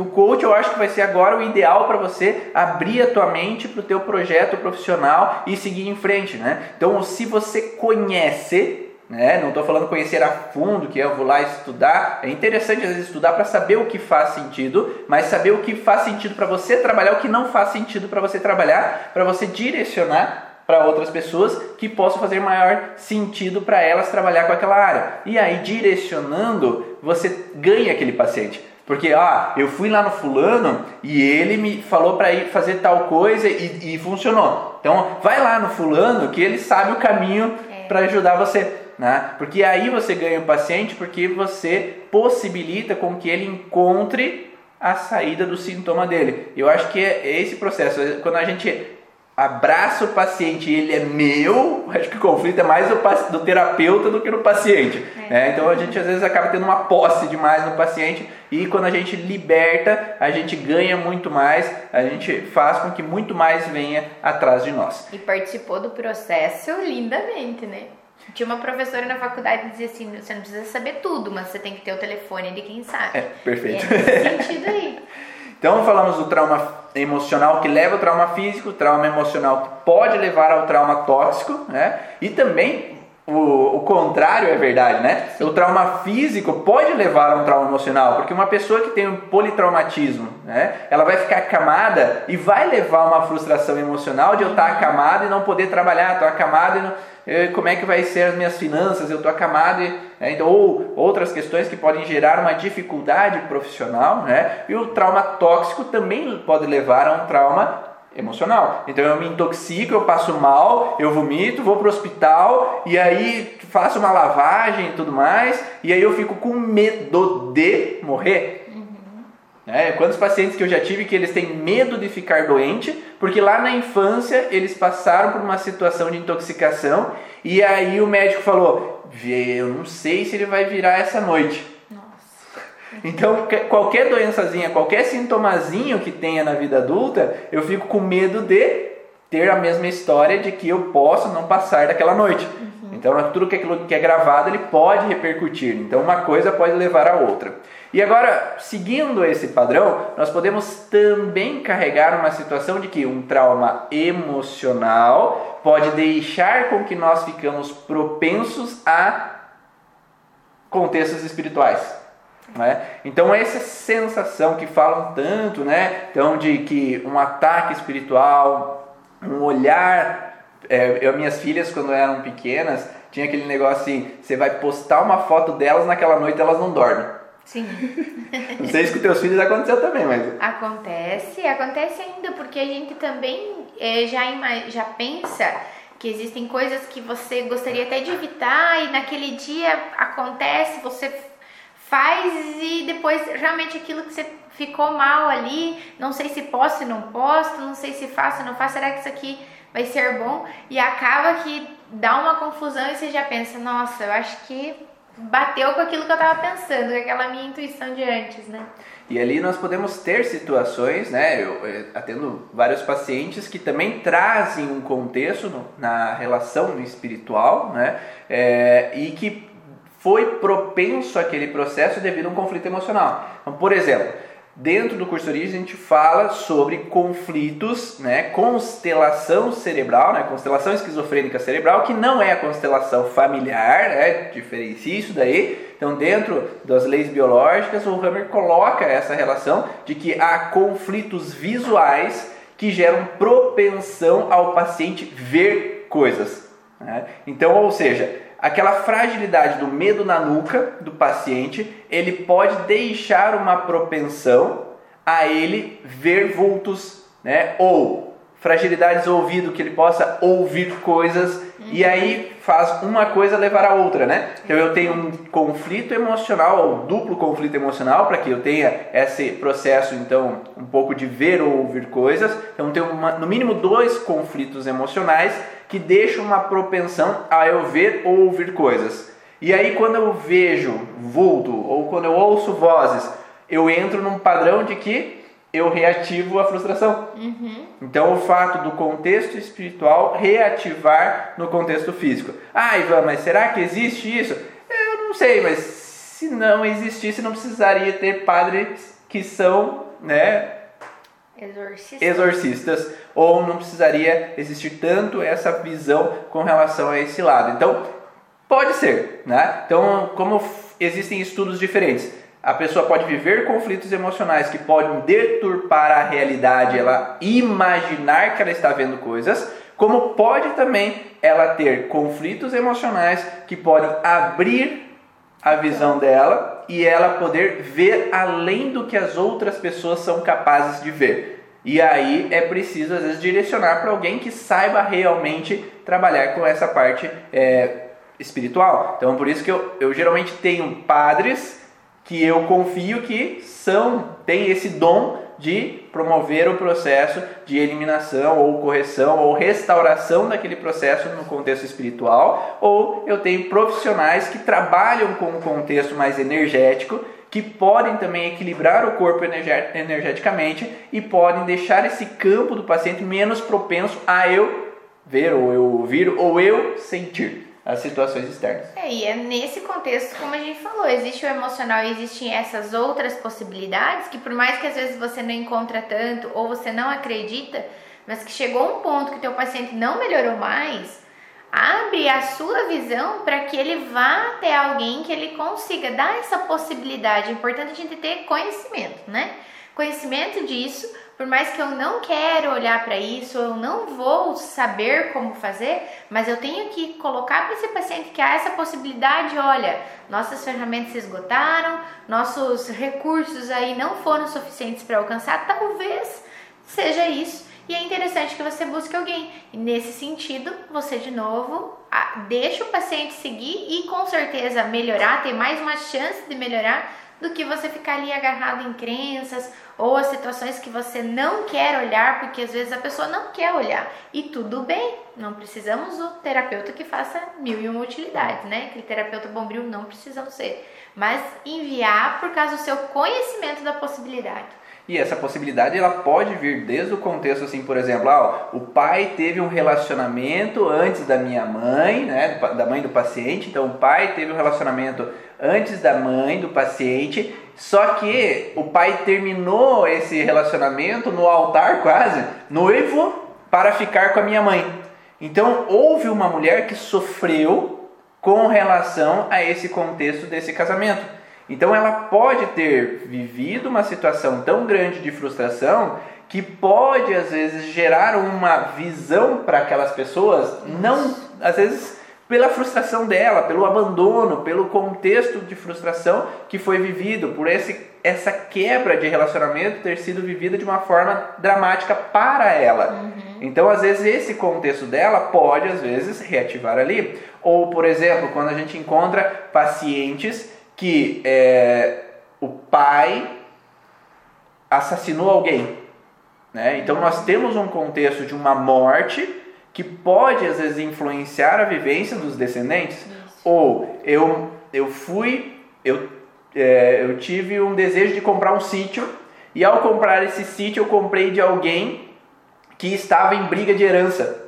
que o coach eu acho que vai ser agora o ideal para você abrir a tua mente para o teu projeto profissional e seguir em frente, né? Então, se você conhece, né? Não estou falando conhecer a fundo, que eu vou lá estudar. É interessante às vezes estudar para saber o que faz sentido, mas saber o que faz sentido para você trabalhar, o que não faz sentido para você trabalhar, para você direcionar para outras pessoas que possam fazer maior sentido para elas trabalhar com aquela área. E aí, direcionando, você ganha aquele paciente. Porque, ah, eu fui lá no fulano e ele me falou para ir fazer tal coisa e, e, funcionou. Então, vai lá no fulano que ele sabe o caminho é. para ajudar você. Né? Porque aí você ganha o paciente porque você possibilita com que ele encontre a saída do sintoma dele. Eu acho que é esse processo. Quando a gente abraça o paciente e ele é meu, acho que o conflito é mais do, do terapeuta do que no paciente. É. Né? Então a gente às vezes acaba tendo uma posse demais no paciente e quando a gente liberta, a gente ganha muito mais, a gente faz com que muito mais venha atrás de nós. E participou do processo lindamente, né? Tinha uma professora na faculdade que dizia assim: você não precisa saber tudo, mas você tem que ter o telefone de quem sabe. É, perfeito. E é nesse sentido aí. Então falamos do trauma emocional que leva ao trauma físico, trauma emocional que pode levar ao trauma tóxico, né? E também o, o contrário é verdade, né? Sim. O trauma físico pode levar a um trauma emocional, porque uma pessoa que tem um politraumatismo, né? Ela vai ficar acamada e vai levar uma frustração emocional de eu estar acamado e não poder trabalhar, estou acamado e não como é que vai ser as minhas finanças, eu estou acamado, né? então, ou outras questões que podem gerar uma dificuldade profissional, né? e o trauma tóxico também pode levar a um trauma emocional. Então eu me intoxico, eu passo mal, eu vomito, vou para o hospital e aí faço uma lavagem e tudo mais, e aí eu fico com medo de morrer. É, quantos pacientes que eu já tive que eles têm medo de ficar doente, porque lá na infância eles passaram por uma situação de intoxicação e aí o médico falou: Eu não sei se ele vai virar essa noite. Então, qualquer doençazinha, qualquer sintomazinho que tenha na vida adulta, eu fico com medo de ter a mesma história de que eu posso não passar daquela noite. Uhum. Então, tudo que é gravado ele pode repercutir. Então, uma coisa pode levar a outra. E agora, seguindo esse padrão, nós podemos também carregar uma situação de que um trauma emocional pode deixar com que nós ficamos propensos a contextos espirituais. Né? Então essa sensação que falam tanto, né? Então de que um ataque espiritual, um olhar, é, eu minhas filhas quando eram pequenas tinha aquele negócio assim, você vai postar uma foto delas naquela noite elas não dormem. Sim. Não sei se com teus filhos aconteceu também, mas. Acontece, acontece ainda, porque a gente também é, já, já pensa que existem coisas que você gostaria até de evitar e naquele dia acontece, você faz e depois realmente aquilo que você ficou mal ali, não sei se posso e não posso, não sei se faço ou não faço, será que isso aqui vai ser bom? E acaba que dá uma confusão e você já pensa, nossa, eu acho que bateu com aquilo que eu estava pensando, com aquela minha intuição de antes, né? E ali nós podemos ter situações, né? Eu, eu atendo vários pacientes que também trazem um contexto no, na relação espiritual, né? É, e que foi propenso àquele processo devido a um conflito emocional. Então, por exemplo, Dentro do curso de origem a gente fala sobre conflitos, né, constelação cerebral, né, constelação esquizofrênica cerebral, que não é a constelação familiar, né, diferencia isso daí. Então, dentro das leis biológicas, o Hammer coloca essa relação de que há conflitos visuais que geram propensão ao paciente ver coisas. Né? Então, ou seja, aquela fragilidade do medo na nuca do paciente, ele pode deixar uma propensão a ele ver vultos, né? Ou fragilidades do ouvido, que ele possa ouvir coisas uhum. e aí faz uma coisa levar a outra, né? Então eu tenho um conflito emocional, ou duplo conflito emocional, para que eu tenha esse processo, então, um pouco de ver ou ouvir coisas. Então tenho uma, no mínimo dois conflitos emocionais que deixam uma propensão a eu ver ou ouvir coisas. E aí quando eu vejo vulto ou quando eu ouço vozes, eu entro num padrão de que eu reativo a frustração. Uhum. Então, o fato do contexto espiritual reativar no contexto físico. Ah, Ivan, mas será que existe isso? Eu não sei, mas se não existisse, não precisaria ter padres que são, né? Exorcistas. exorcistas, ou não precisaria existir tanto essa visão com relação a esse lado. Então, pode ser, né? Então, como existem estudos diferentes, a pessoa pode viver conflitos emocionais que podem deturpar a realidade, ela imaginar que ela está vendo coisas, como pode também ela ter conflitos emocionais que podem abrir a visão dela e ela poder ver além do que as outras pessoas são capazes de ver. E aí é preciso, às vezes, direcionar para alguém que saiba realmente trabalhar com essa parte é, espiritual. Então, por isso que eu, eu geralmente tenho padres que eu confio que são, têm esse dom de promover o processo de eliminação ou correção ou restauração daquele processo no contexto espiritual, ou eu tenho profissionais que trabalham com um contexto mais energético, que podem também equilibrar o corpo energeticamente e podem deixar esse campo do paciente menos propenso a eu ver ou eu ouvir ou eu sentir as situações externas. É, e é nesse contexto, como a gente falou, existe o emocional e existem essas outras possibilidades que por mais que às vezes você não encontra tanto ou você não acredita, mas que chegou um ponto que o teu paciente não melhorou mais, abre a sua visão para que ele vá até alguém que ele consiga dar essa possibilidade. É importante a gente ter conhecimento, né? Conhecimento disso por mais que eu não quero olhar para isso, eu não vou saber como fazer, mas eu tenho que colocar para esse paciente que há essa possibilidade, olha, nossas ferramentas se esgotaram, nossos recursos aí não foram suficientes para alcançar, talvez seja isso. E é interessante que você busque alguém. E nesse sentido, você de novo deixa o paciente seguir e com certeza melhorar, ter mais uma chance de melhorar do que você ficar ali agarrado em crenças ou as situações que você não quer olhar, porque às vezes a pessoa não quer olhar. E tudo bem, não precisamos do terapeuta que faça mil e uma utilidades, né? Aquele terapeuta bombril não precisamos ser. Mas enviar por causa do seu conhecimento da possibilidade. E essa possibilidade ela pode vir desde o contexto assim, por exemplo, ah, o pai teve um relacionamento antes da minha mãe, né, da mãe do paciente, então o pai teve um relacionamento antes da mãe do paciente, só que o pai terminou esse relacionamento no altar quase, noivo para ficar com a minha mãe. Então houve uma mulher que sofreu com relação a esse contexto desse casamento. Então ela pode ter vivido uma situação tão grande de frustração que pode às vezes gerar uma visão para aquelas pessoas, não às vezes pela frustração dela, pelo abandono, pelo contexto de frustração que foi vivido, por esse, essa quebra de relacionamento ter sido vivida de uma forma dramática para ela. Uhum. Então, às vezes, esse contexto dela pode, às vezes, reativar ali. Ou, por exemplo, quando a gente encontra pacientes que é, o pai assassinou alguém. Né? Então nós temos um contexto de uma morte que pode às vezes influenciar a vivência dos descendentes. Isso. Ou eu, eu fui, eu, é, eu tive um desejo de comprar um sítio e ao comprar esse sítio eu comprei de alguém que estava em briga de herança.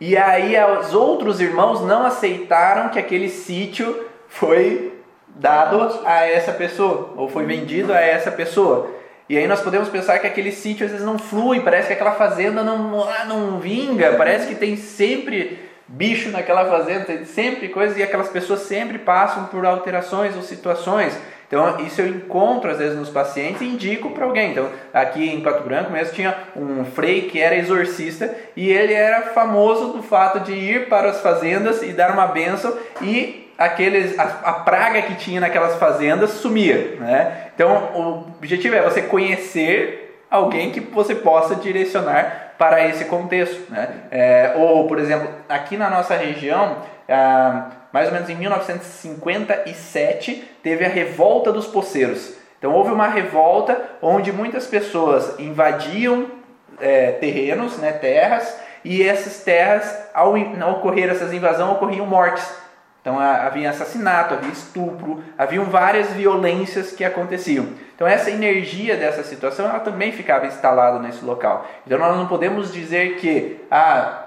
E aí os outros irmãos não aceitaram que aquele sítio foi dado a essa pessoa, ou foi vendido a essa pessoa. E aí nós podemos pensar que aquele sítio às vezes não flui, parece que aquela fazenda não, ah, não vinga, parece que tem sempre bicho naquela fazenda, tem sempre coisas, e aquelas pessoas sempre passam por alterações ou situações. Então, isso eu encontro às vezes nos pacientes e indico para alguém. Então, aqui em Pato Branco mesmo tinha um frei que era exorcista e ele era famoso do fato de ir para as fazendas e dar uma benção e aqueles, a, a, praga que tinha naquelas fazendas sumia. Né? Então, o objetivo é você conhecer alguém que você possa direcionar para esse contexto. Né? É, ou, por exemplo, aqui na nossa região, ah, mais ou menos em 1957, teve a revolta dos poceiros. Então, houve uma revolta onde muitas pessoas invadiam é, terrenos, né, terras, e essas terras, ao ocorrer essas invasões, ocorriam mortes. Então havia assassinato, havia estupro, haviam várias violências que aconteciam. Então essa energia dessa situação ela também ficava instalada nesse local. Então nós não podemos dizer que ah,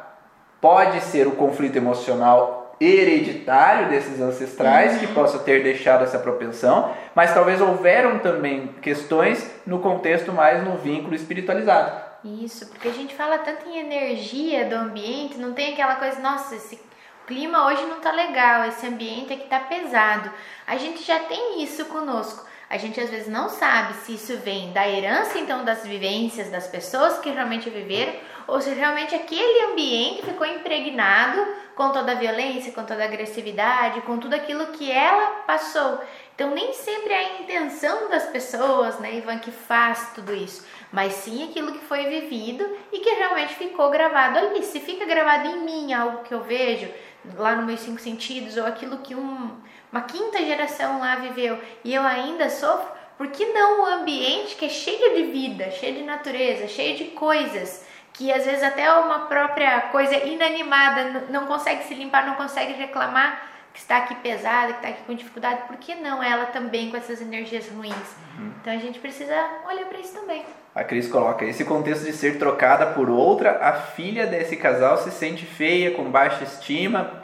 pode ser o conflito emocional hereditário desses ancestrais que possa ter deixado essa propensão, mas talvez houveram também questões no contexto mais no vínculo espiritualizado. Isso, porque a gente fala tanto em energia do ambiente, não tem aquela coisa, nossa, esse clima hoje não tá legal, esse ambiente aqui tá pesado. A gente já tem isso conosco. A gente às vezes não sabe se isso vem da herança então das vivências das pessoas que realmente viveram ou se realmente aquele ambiente ficou impregnado com toda a violência, com toda a agressividade, com tudo aquilo que ela passou. Então nem sempre é a intenção das pessoas, né, Ivan, que faz tudo isso, mas sim aquilo que foi vivido e que realmente ficou gravado ali. Se fica gravado em mim algo que eu vejo lá no meus cinco sentidos ou aquilo que um, uma quinta geração lá viveu e eu ainda sofro, por que não o ambiente que é cheio de vida, cheio de natureza, cheio de coisas? que às vezes até uma própria coisa inanimada não consegue se limpar, não consegue reclamar que está aqui pesada, que está aqui com dificuldade, por que não ela também com essas energias ruins? Uhum. Então a gente precisa olhar para isso também. A Cris coloca: esse contexto de ser trocada por outra, a filha desse casal se sente feia, com baixa estima,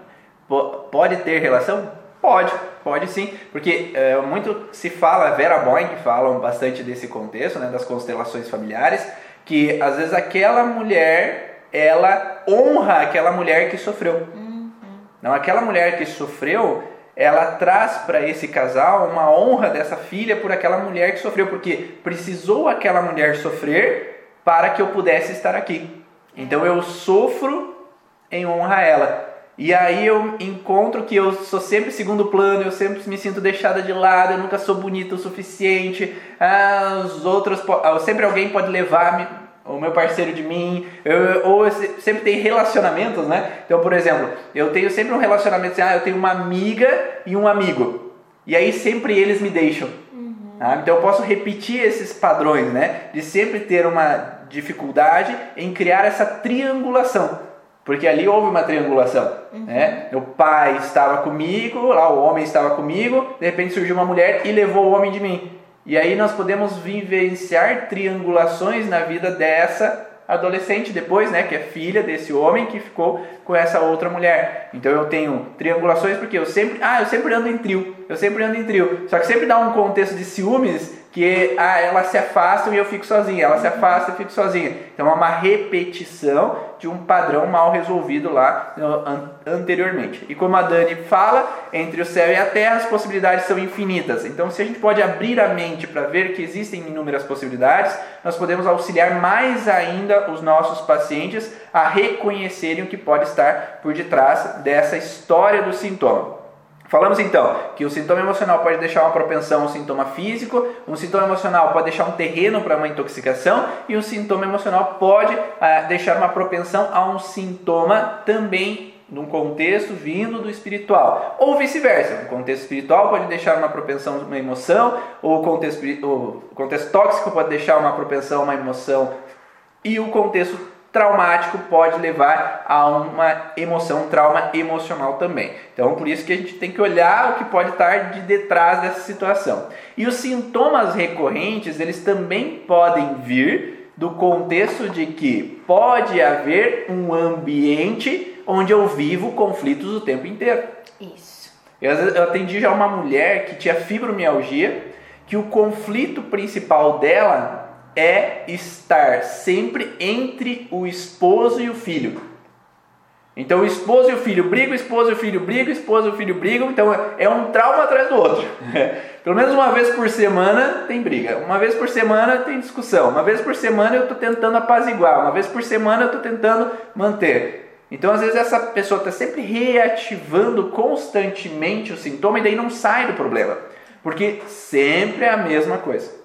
pode ter relação? Pode, pode sim, porque é, muito se fala, Vera Boing falam bastante desse contexto, né, das constelações familiares, que às vezes aquela mulher, ela honra aquela mulher que sofreu. Uhum. Não, aquela mulher que sofreu, ela traz para esse casal uma honra dessa filha por aquela mulher que sofreu, porque precisou aquela mulher sofrer para que eu pudesse estar aqui. Então eu sofro em honra a ela. E aí eu encontro que eu sou sempre segundo plano, eu sempre me sinto deixada de lado, eu nunca sou bonita o suficiente. Ah, os outros, ah, sempre alguém pode levar o meu parceiro de mim, eu, ou eu sempre tem relacionamentos, né? Então, por exemplo, eu tenho sempre um relacionamento assim, ah, eu tenho uma amiga e um amigo. E aí sempre eles me deixam. Uhum. Tá? Então eu posso repetir esses padrões, né? De sempre ter uma dificuldade em criar essa triangulação. Porque ali houve uma triangulação. Uhum. Né? O pai estava comigo, lá o homem estava comigo, de repente surgiu uma mulher e levou o homem de mim. E aí nós podemos vivenciar triangulações na vida dessa adolescente depois, né, que é filha desse homem que ficou com essa outra mulher. Então eu tenho triangulações porque eu sempre, ah, eu sempre ando em trio, eu sempre ando em trio. Só que sempre dá um contexto de ciúmes que ah, ela se afasta e eu fico sozinha, ela se afasta e eu fico sozinha. Então é uma repetição de um padrão mal resolvido lá anteriormente. E como a Dani fala, entre o céu e a terra as possibilidades são infinitas. Então se a gente pode abrir a mente para ver que existem inúmeras possibilidades, nós podemos auxiliar mais ainda os nossos pacientes a reconhecerem o que pode estar por detrás dessa história do sintoma. Falamos então que o sintoma emocional pode deixar uma propensão a um sintoma físico, um sintoma emocional pode deixar um terreno para uma intoxicação e um sintoma emocional pode ah, deixar uma propensão a um sintoma também num contexto vindo do espiritual, ou vice-versa. O contexto espiritual pode deixar uma propensão a uma emoção, ou o contexto, o contexto tóxico pode deixar uma propensão a uma emoção, e o contexto traumático pode levar a uma emoção, um trauma emocional também. Então, por isso que a gente tem que olhar o que pode estar de detrás dessa situação. E os sintomas recorrentes, eles também podem vir do contexto de que pode haver um ambiente onde eu vivo conflitos o tempo inteiro. Isso. Eu, eu atendi já uma mulher que tinha fibromialgia, que o conflito principal dela é estar sempre entre o esposo e o filho. Então o esposo e o filho brigam, o esposo e o filho brigam, o esposo e o filho brigam, então é um trauma atrás do outro. Pelo menos uma vez por semana tem briga, uma vez por semana tem discussão, uma vez por semana eu estou tentando apaziguar, uma vez por semana eu estou tentando manter. Então às vezes essa pessoa está sempre reativando constantemente o sintoma e daí não sai do problema, porque sempre é a mesma coisa.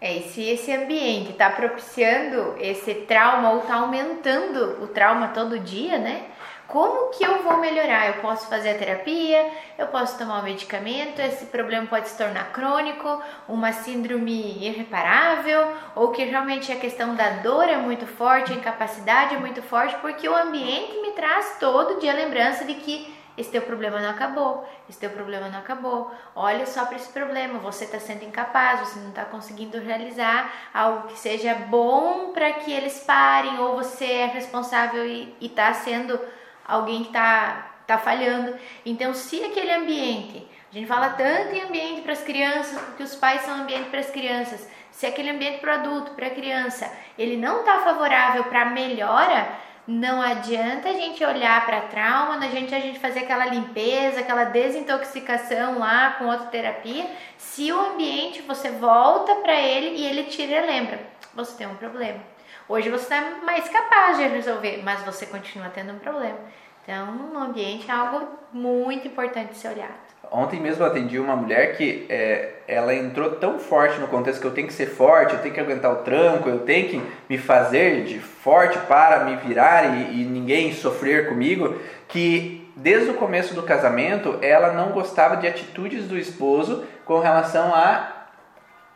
É, e se esse ambiente está propiciando esse trauma ou está aumentando o trauma todo dia, né? Como que eu vou melhorar? Eu posso fazer a terapia, eu posso tomar o medicamento, esse problema pode se tornar crônico, uma síndrome irreparável, ou que realmente a questão da dor é muito forte, a incapacidade é muito forte, porque o ambiente me traz todo dia a lembrança de que esse teu problema não acabou, esse teu problema não acabou. Olha só para esse problema, você está sendo incapaz, você não está conseguindo realizar algo que seja bom para que eles parem, ou você é responsável e está sendo alguém que está tá falhando. Então, se aquele ambiente, a gente fala tanto em ambiente para as crianças, porque os pais são ambiente para as crianças, se aquele ambiente para adulto, para criança, ele não está favorável para melhora, não adianta a gente olhar para trauma, não adianta a gente fazer aquela limpeza, aquela desintoxicação lá com outra terapia, se o ambiente você volta para ele e ele tira e lembra, você tem um problema. Hoje você está mais capaz de resolver, mas você continua tendo um problema. Então, o ambiente é algo muito importante de ser olhado. Ontem mesmo eu atendi uma mulher que é, ela entrou tão forte no contexto que eu tenho que ser forte, eu tenho que aguentar o tranco, eu tenho que me fazer de forte para me virar e, e ninguém sofrer comigo, que desde o começo do casamento ela não gostava de atitudes do esposo com relação a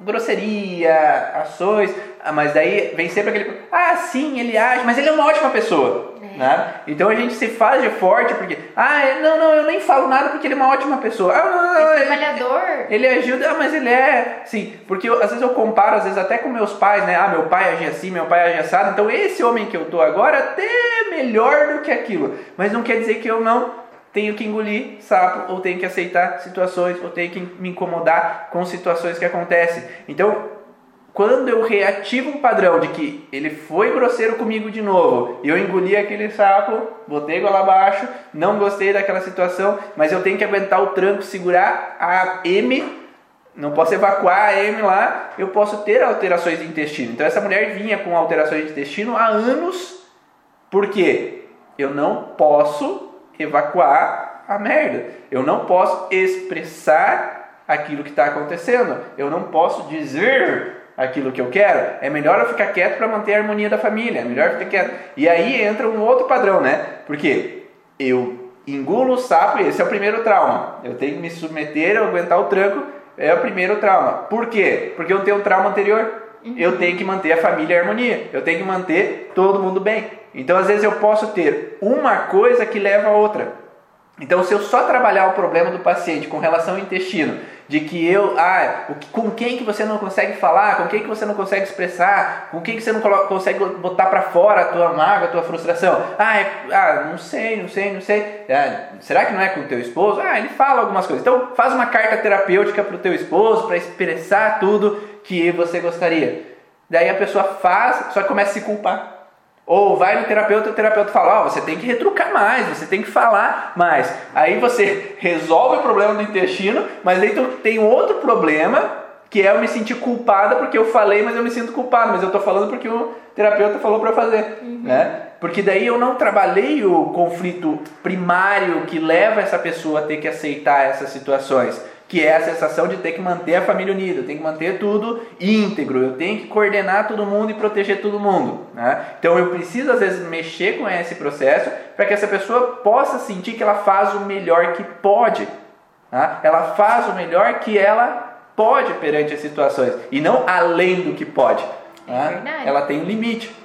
grosseria, ações, ah, mas daí vem sempre aquele, ah, sim, ele age, mas ele é uma ótima pessoa, é. né? Então a gente se faz de forte porque, ah, não, não, eu nem falo nada porque ele é uma ótima pessoa. Ah, ele, trabalhador. Ele ajuda, ah, mas ele é, sim, porque eu, às vezes eu comparo, às vezes até com meus pais, né? Ah, meu pai age assim, meu pai age assado, então esse homem que eu tô agora até melhor do que aquilo, mas não quer dizer que eu não tenho que engolir sapo, ou tenho que aceitar situações, ou tenho que me incomodar com situações que acontecem. Então, quando eu reativo um padrão de que ele foi grosseiro comigo de novo, eu engoli aquele sapo, botei goela abaixo, não gostei daquela situação, mas eu tenho que aguentar o tranco, segurar a M, não posso evacuar a M lá, eu posso ter alterações de intestino. Então essa mulher vinha com alterações de intestino há anos, por quê? Eu não posso evacuar a merda. Eu não posso expressar aquilo que está acontecendo. Eu não posso dizer aquilo que eu quero. É melhor eu ficar quieto para manter a harmonia da família. É melhor ficar quieto. E aí entra um outro padrão, né? Porque eu engulo o sapo e esse é o primeiro trauma. Eu tenho que me submeter, aguentar o tranco. É o primeiro trauma. Por quê? Porque eu tenho um trauma anterior. Eu tenho que manter a família em harmonia. Eu tenho que manter todo mundo bem. Então, às vezes, eu posso ter uma coisa que leva a outra. Então, se eu só trabalhar o problema do paciente com relação ao intestino, de que eu, ah, com quem que você não consegue falar, com quem que você não consegue expressar, com quem que você não consegue botar para fora a tua mágoa, a tua frustração. Ah, é, ah, não sei, não sei, não sei. Ah, será que não é com o teu esposo? Ah, ele fala algumas coisas. Então, faz uma carta terapêutica para o teu esposo para expressar tudo que você gostaria. Daí a pessoa faz, só começa a se culpar. Ou vai no terapeuta, o terapeuta fala: Ó, oh, você tem que retrucar mais, você tem que falar mais. Aí você resolve o problema do intestino, mas aí tu tem outro problema que é eu me sentir culpada porque eu falei, mas eu me sinto culpado, mas eu estou falando porque o terapeuta falou para fazer, uhum. né? Porque daí eu não trabalhei o conflito primário que leva essa pessoa a ter que aceitar essas situações que é a sensação de ter que manter a família unida, eu tenho que manter tudo íntegro, eu tenho que coordenar todo mundo e proteger todo mundo. Né? Então eu preciso às vezes mexer com esse processo para que essa pessoa possa sentir que ela faz o melhor que pode. Né? Ela faz o melhor que ela pode perante as situações e não além do que pode. Né? É ela tem um limite.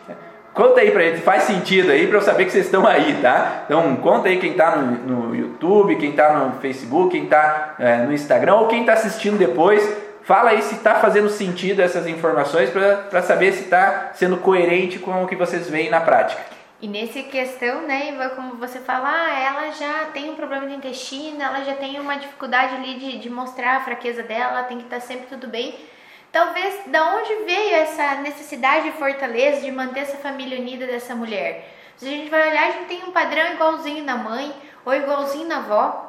Conta aí pra gente, faz sentido aí para eu saber que vocês estão aí, tá? Então conta aí quem está no, no, YouTube, quem está no Facebook, quem está é, no Instagram ou quem está assistindo depois. Fala aí se está fazendo sentido essas informações para saber se está sendo coerente com o que vocês veem na prática. E nessa questão, né, como você fala, ah, ela já tem um problema de intestino, ela já tem uma dificuldade ali de, de mostrar a fraqueza dela, tem que estar tá sempre tudo bem. Talvez da onde veio essa necessidade de fortaleza, de manter essa família unida dessa mulher? Se a gente vai olhar, a gente tem um padrão igualzinho na mãe ou igualzinho na avó.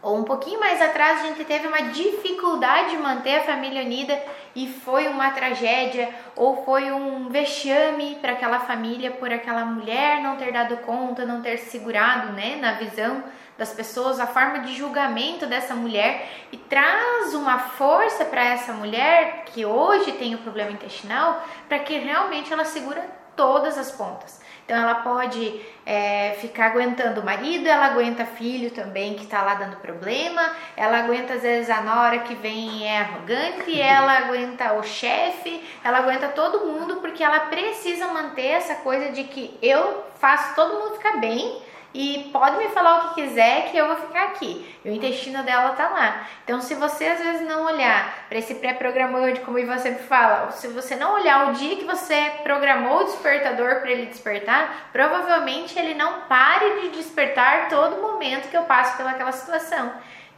Ou um pouquinho mais atrás a gente teve uma dificuldade de manter a família unida e foi uma tragédia ou foi um vexame para aquela família por aquela mulher não ter dado conta, não ter segurado, né, na visão das pessoas, a forma de julgamento dessa mulher e traz uma força para essa mulher que hoje tem o problema intestinal para que realmente ela segura todas as pontas. Então ela pode é, ficar aguentando o marido, ela aguenta filho também que está lá dando problema, ela aguenta às vezes a nora que vem e é arrogante, ela aguenta o chefe, ela aguenta todo mundo porque ela precisa manter essa coisa de que eu faço todo mundo ficar bem e pode me falar o que quiser que eu vou ficar aqui. E o intestino dela tá lá. Então, se você às vezes não olhar para esse pré-programante, como você fala, se você não olhar o dia que você programou o despertador para ele despertar, provavelmente ele não pare de despertar todo momento que eu passo pelaquela situação.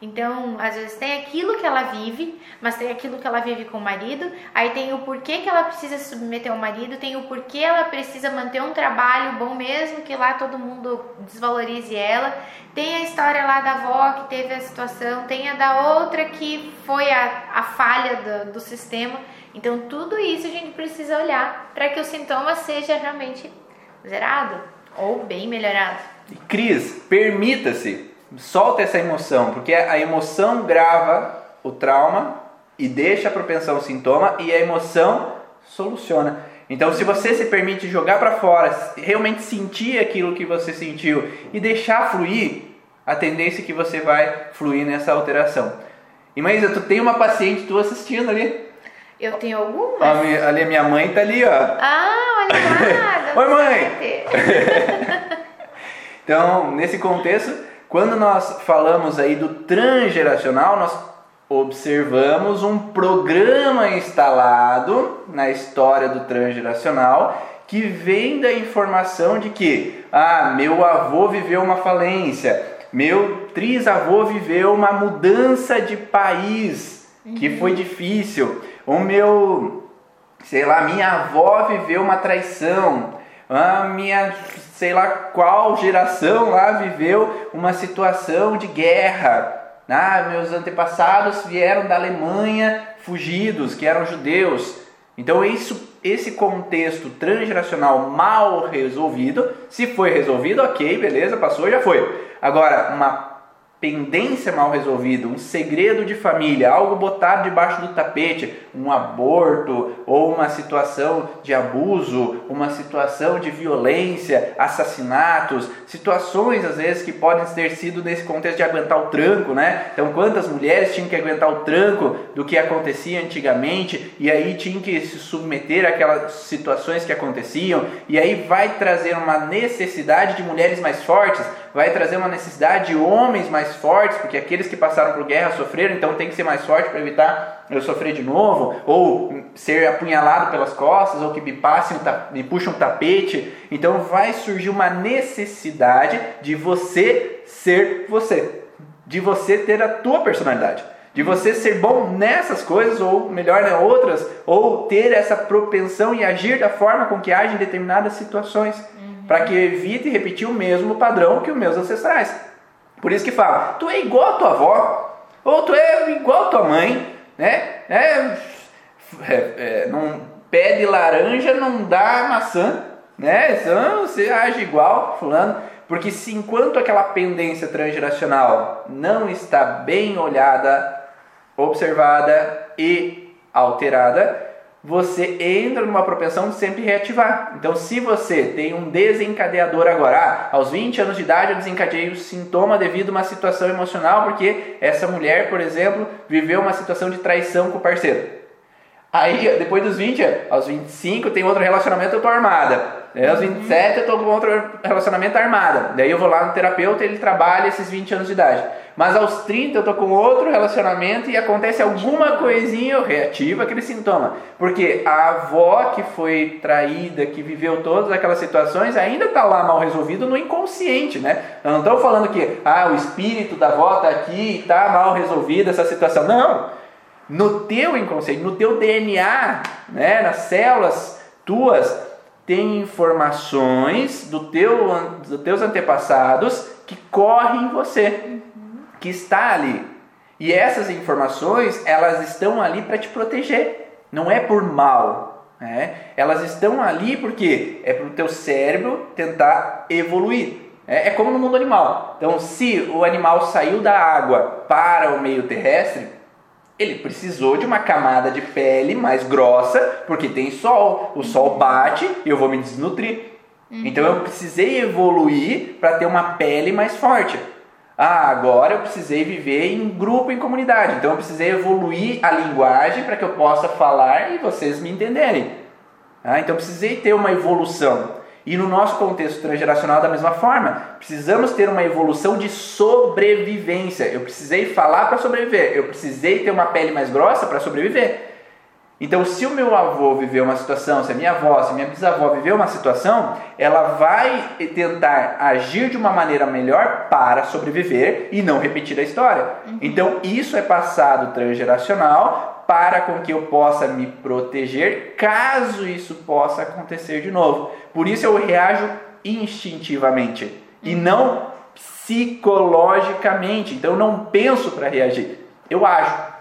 Então, às vezes tem aquilo que ela vive, mas tem aquilo que ela vive com o marido, aí tem o porquê que ela precisa se submeter ao marido, tem o porquê ela precisa manter um trabalho bom mesmo que lá todo mundo desvalorize ela, tem a história lá da avó que teve a situação, tem a da outra que foi a, a falha do, do sistema. Então, tudo isso a gente precisa olhar para que o sintoma seja realmente zerado ou bem melhorado. Cris, permita-se solta essa emoção, porque a emoção grava o trauma e deixa a propensão sintoma e a emoção soluciona. Então, se você se permite jogar para fora, realmente sentir aquilo que você sentiu e deixar fluir, a tendência é que você vai fluir nessa alteração. E Maísa, tu tem uma paciente tu assistindo ali? Eu tenho algumas. A ali a minha mãe tá ali, ó. Ah, olha lá. Oi, mãe. então, nesse contexto, quando nós falamos aí do transgeracional, nós observamos um programa instalado na história do transgeracional que vem da informação de que ah, meu avô viveu uma falência, meu trisavô viveu uma mudança de país que foi difícil, o meu, sei lá, minha avó viveu uma traição, a minha, sei lá qual geração lá viveu uma situação de guerra. Ah, meus antepassados vieram da Alemanha fugidos, que eram judeus. Então, isso, esse contexto transgeracional mal resolvido, se foi resolvido, ok, beleza, passou, já foi. Agora, uma pendência mal resolvida, um segredo de família, algo botado debaixo do tapete, um aborto ou uma situação de abuso, uma situação de violência, assassinatos, situações às vezes que podem ter sido nesse contexto de aguentar o tranco, né? Então, quantas mulheres tinham que aguentar o tranco do que acontecia antigamente e aí tinham que se submeter àquelas situações que aconteciam e aí vai trazer uma necessidade de mulheres mais fortes, vai trazer uma necessidade de homens mais fortes, porque aqueles que passaram por guerra sofreram, então tem que ser mais forte para evitar eu sofrer de novo, ou ser apunhalado pelas costas, ou que me passem, me puxem um tapete. Então vai surgir uma necessidade de você ser você, de você ter a tua personalidade, de você ser bom nessas coisas, ou melhor, em né, outras, ou ter essa propensão e agir da forma com que age em determinadas situações, uhum. para que evite repetir o mesmo padrão que os meus ancestrais. Por isso que fala, tu é igual a tua avó, ou tu é igual a tua mãe, né? É, é, é, não, pé de laranja não dá maçã, né? Então você age igual, fulano. Porque se enquanto aquela pendência transgeracional não está bem olhada, observada e alterada, você entra numa propensão de sempre reativar. Então, se você tem um desencadeador agora, ah, aos 20 anos de idade eu desencadeei o sintoma devido a uma situação emocional, porque essa mulher, por exemplo, viveu uma situação de traição com o parceiro. Aí, depois dos 20, aos 25, tem outro relacionamento, eu tô armada. Aos 27 eu tô com outro relacionamento armada. Daí eu vou lá no terapeuta e ele trabalha esses 20 anos de idade. Mas aos 30 eu tô com outro relacionamento e acontece alguma coisinha, eu reativo aquele sintoma. Porque a avó que foi traída, que viveu todas aquelas situações, ainda tá lá mal resolvido no inconsciente, né? Eu não estou falando que ah, o espírito da avó tá aqui e tá mal resolvida essa situação. Não! No teu inconsciente, no teu DNA, né, nas células tuas, tem informações do teu, dos teus antepassados que correm em você, que está ali. E essas informações, elas estão ali para te proteger, não é por mal. Né? Elas estão ali porque é para o teu cérebro tentar evoluir. É, é como no mundo animal. Então, se o animal saiu da água para o meio terrestre, ele precisou de uma camada de pele mais grossa, porque tem sol, o sol bate e eu vou me desnutrir. Uhum. Então eu precisei evoluir para ter uma pele mais forte. Ah, agora eu precisei viver em grupo, em comunidade. Então eu precisei evoluir a linguagem para que eu possa falar e vocês me entenderem. Ah, então eu precisei ter uma evolução. E no nosso contexto transgeracional, da mesma forma, precisamos ter uma evolução de sobrevivência. Eu precisei falar para sobreviver, eu precisei ter uma pele mais grossa para sobreviver. Então, se o meu avô viveu uma situação, se a minha avó, se a minha bisavó viveu uma situação, ela vai tentar agir de uma maneira melhor para sobreviver e não repetir a história. Uhum. Então, isso é passado transgeracional para com que eu possa me proteger caso isso possa acontecer de novo. Por isso eu reajo instintivamente e não psicologicamente. Então eu não penso para reagir, eu ajo.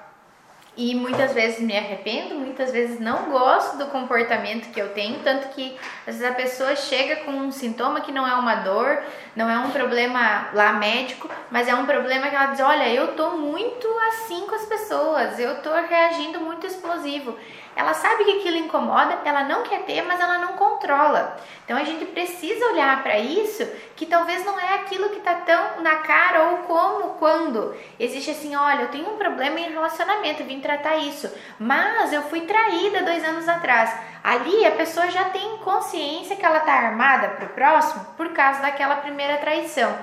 E muitas vezes me arrependo, muitas vezes não gosto do comportamento que eu tenho, tanto que às vezes a pessoa chega com um sintoma que não é uma dor, não é um problema lá médico, mas é um problema que ela diz: "Olha, eu tô muito assim com as pessoas, eu tô reagindo muito explosivo". Ela sabe que aquilo incomoda, ela não quer ter, mas ela não controla. Então a gente precisa olhar para isso, que talvez não é aquilo que está tão na cara ou como, quando. Existe assim, olha, eu tenho um problema em relacionamento, vim tratar isso, mas eu fui traída dois anos atrás. Ali a pessoa já tem consciência que ela está armada para o próximo por causa daquela primeira traição.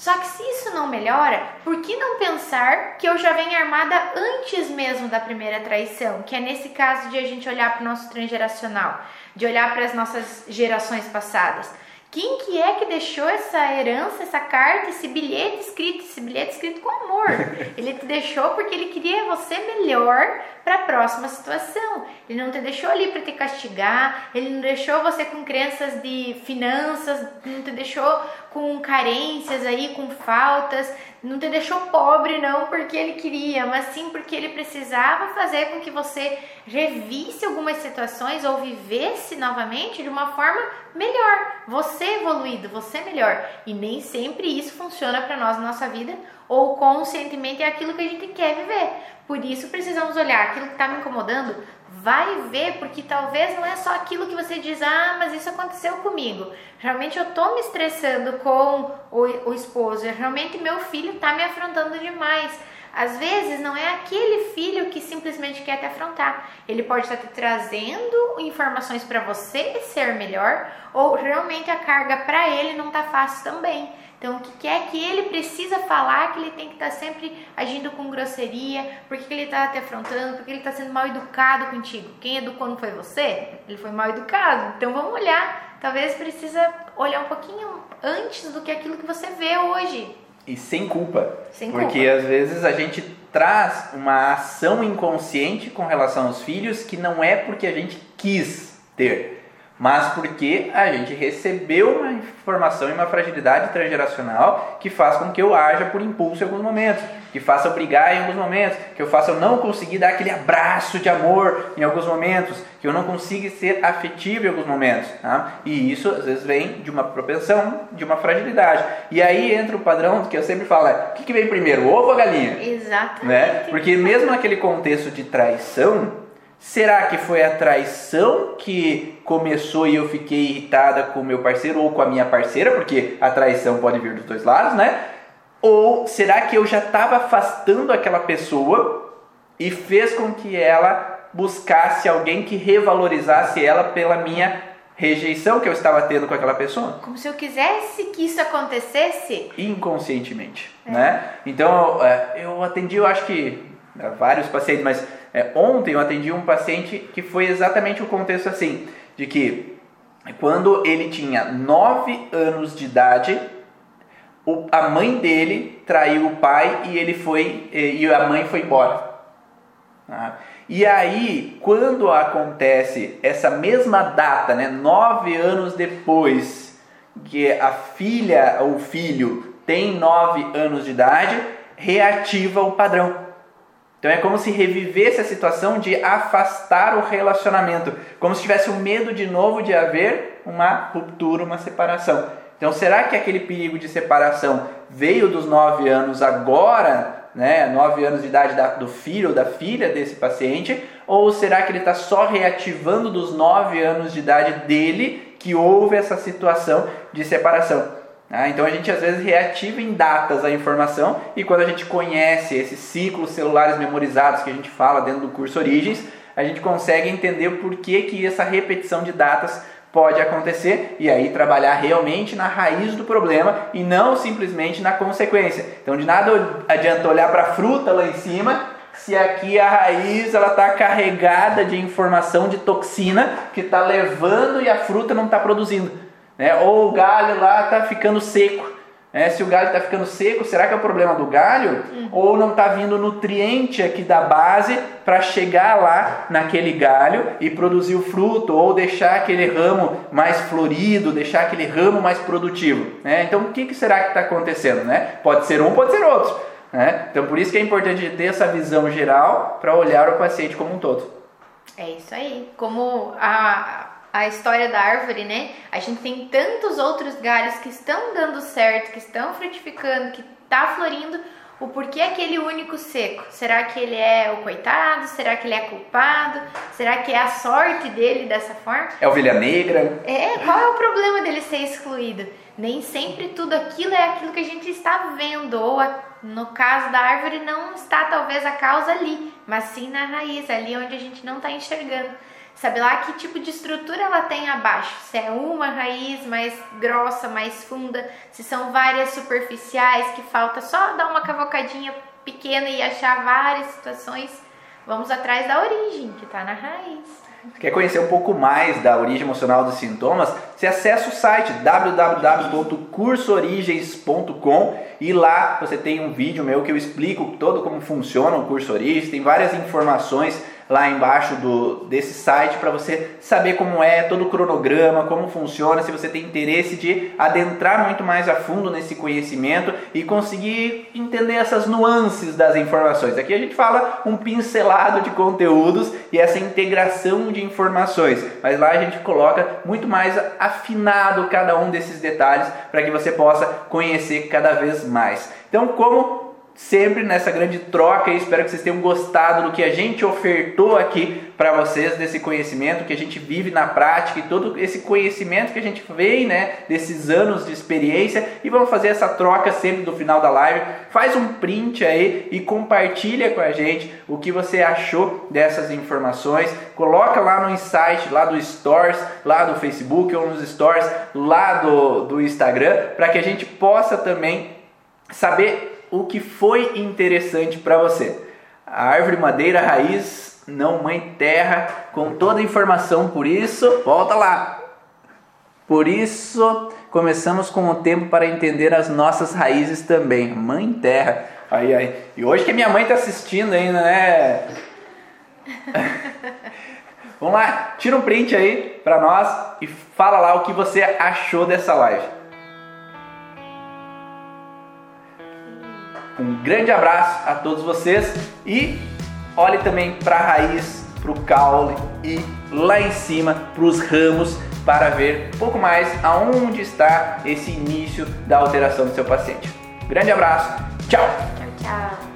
Só que se isso não melhora, por que não pensar que eu já venho armada antes mesmo da primeira traição? Que é nesse caso de a gente olhar para o nosso transgeracional, de olhar para as nossas gerações passadas. Quem que é que deixou essa herança, essa carta, esse bilhete escrito, esse bilhete escrito com amor? Ele te deixou porque ele queria você melhor para a próxima situação. Ele não te deixou ali para te castigar, ele não deixou você com crenças de finanças, não te deixou com carências aí, com faltas, não te deixou pobre não porque ele queria, mas sim porque ele precisava fazer com que você revisse algumas situações ou vivesse novamente de uma forma melhor, você evoluído, você melhor. E nem sempre isso funciona para nós na nossa vida ou conscientemente é aquilo que a gente quer viver. Por isso precisamos olhar aquilo que está me incomodando, vai ver, porque talvez não é só aquilo que você diz, ah, mas isso aconteceu comigo. Realmente eu tô me estressando com o, o esposo, realmente meu filho tá me afrontando demais. Às vezes não é aquele filho que simplesmente quer te afrontar. Ele pode estar te trazendo informações para você ser melhor, ou realmente a carga para ele não tá fácil também. Então, o que é que ele precisa falar que ele tem que estar tá sempre agindo com grosseria? Por que ele está te afrontando? Porque ele está sendo mal educado contigo? Quem educou não foi você? Ele foi mal educado. Então, vamos olhar. Talvez precisa olhar um pouquinho antes do que aquilo que você vê hoje. E sem culpa. Sem porque culpa. às vezes a gente traz uma ação inconsciente com relação aos filhos que não é porque a gente quis ter mas porque a gente recebeu uma informação e uma fragilidade transgeracional que faz com que eu haja por impulso em alguns momentos, que faça eu brigar em alguns momentos, que eu faça eu não conseguir dar aquele abraço de amor em alguns momentos, que eu não consiga ser afetivo em alguns momentos. Tá? E isso às vezes vem de uma propensão, de uma fragilidade. E aí entra o padrão que eu sempre falo: é, o que, que vem primeiro, o ovo ou a galinha? Exatamente. Né? Porque mesmo naquele contexto de traição, Será que foi a traição que começou e eu fiquei irritada com o meu parceiro ou com a minha parceira? Porque a traição pode vir dos dois lados, né? Ou será que eu já estava afastando aquela pessoa e fez com que ela buscasse alguém que revalorizasse ela pela minha rejeição que eu estava tendo com aquela pessoa? Como se eu quisesse que isso acontecesse inconscientemente, é. né? Então é, eu atendi, eu acho que vários pacientes, mas é, ontem eu atendi um paciente que foi exatamente o contexto assim, de que quando ele tinha 9 anos de idade, o, a mãe dele traiu o pai e ele foi e, a mãe foi embora. Tá? E aí, quando acontece essa mesma data, né, nove anos depois que a filha ou filho tem nove anos de idade, reativa o padrão. Então é como se revivesse a situação de afastar o relacionamento, como se tivesse o medo de novo de haver uma ruptura, uma separação. Então será que aquele perigo de separação veio dos nove anos agora, né, nove anos de idade da, do filho ou da filha desse paciente, ou será que ele está só reativando dos nove anos de idade dele que houve essa situação de separação? Ah, então a gente às vezes reativa em datas a informação e quando a gente conhece esses ciclos celulares memorizados que a gente fala dentro do curso Origens, a gente consegue entender por que, que essa repetição de datas pode acontecer e aí trabalhar realmente na raiz do problema e não simplesmente na consequência. Então de nada adianta olhar para a fruta lá em cima se aqui a raiz ela está carregada de informação de toxina que está levando e a fruta não está produzindo né? Ou o galho lá está ficando seco. Né? Se o galho está ficando seco, será que é o problema do galho? Uhum. Ou não está vindo nutriente aqui da base para chegar lá naquele galho e produzir o fruto, ou deixar aquele ramo mais florido, deixar aquele ramo mais produtivo? Né? Então o que, que será que está acontecendo? Né? Pode ser um, pode ser outro. Né? Então, por isso que é importante ter essa visão geral para olhar o paciente como um todo. É isso aí. Como a, a história da árvore, né? A gente tem tantos outros galhos que estão dando certo, que estão frutificando, que está florindo. O porquê aquele único seco? Será que ele é o coitado? Será que ele é culpado? Será que é a sorte dele dessa forma? É ovelha negra? É, qual é o problema dele ser excluído? Nem sempre tudo aquilo é aquilo que a gente está vendo, ou a, no caso da árvore não está talvez a causa ali, mas sim na raiz, ali onde a gente não está enxergando. Sabe lá que tipo de estrutura ela tem abaixo? Se é uma raiz mais grossa, mais funda, se são várias superficiais que falta só dar uma cavocadinha pequena e achar várias situações. Vamos atrás da origem, que está na raiz. Quer conhecer um pouco mais da origem emocional dos sintomas? Você acessa o site www.cursoorigens.com e lá você tem um vídeo meu que eu explico todo como funciona o curso Origens, tem várias informações lá embaixo do, desse site para você saber como é todo o cronograma, como funciona, se você tem interesse de adentrar muito mais a fundo nesse conhecimento e conseguir entender essas nuances das informações. Aqui a gente fala um pincelado de conteúdos e essa integração de informações, mas lá a gente coloca muito mais afinado cada um desses detalhes para que você possa conhecer cada vez mais. Então, como sempre nessa grande troca espero que vocês tenham gostado do que a gente ofertou aqui para vocês desse conhecimento que a gente vive na prática e todo esse conhecimento que a gente vem, né, desses anos de experiência e vamos fazer essa troca sempre do final da live. Faz um print aí e compartilha com a gente o que você achou dessas informações. Coloca lá no insight, lá do Stories, lá do Facebook ou nos Stories, lá do, do Instagram, para que a gente possa também saber o que foi interessante para você. A árvore madeira raiz, não mãe terra, com toda a informação, por isso, volta lá. Por isso, começamos com o tempo para entender as nossas raízes também. Mãe terra. Aí, aí. E hoje que minha mãe está assistindo ainda, né? Vamos lá, tira um print aí para nós e fala lá o que você achou dessa live. Um grande abraço a todos vocês e olhe também para a raiz, para o caule e lá em cima para os ramos para ver um pouco mais aonde está esse início da alteração do seu paciente. Grande abraço, tchau! Tchau, tchau!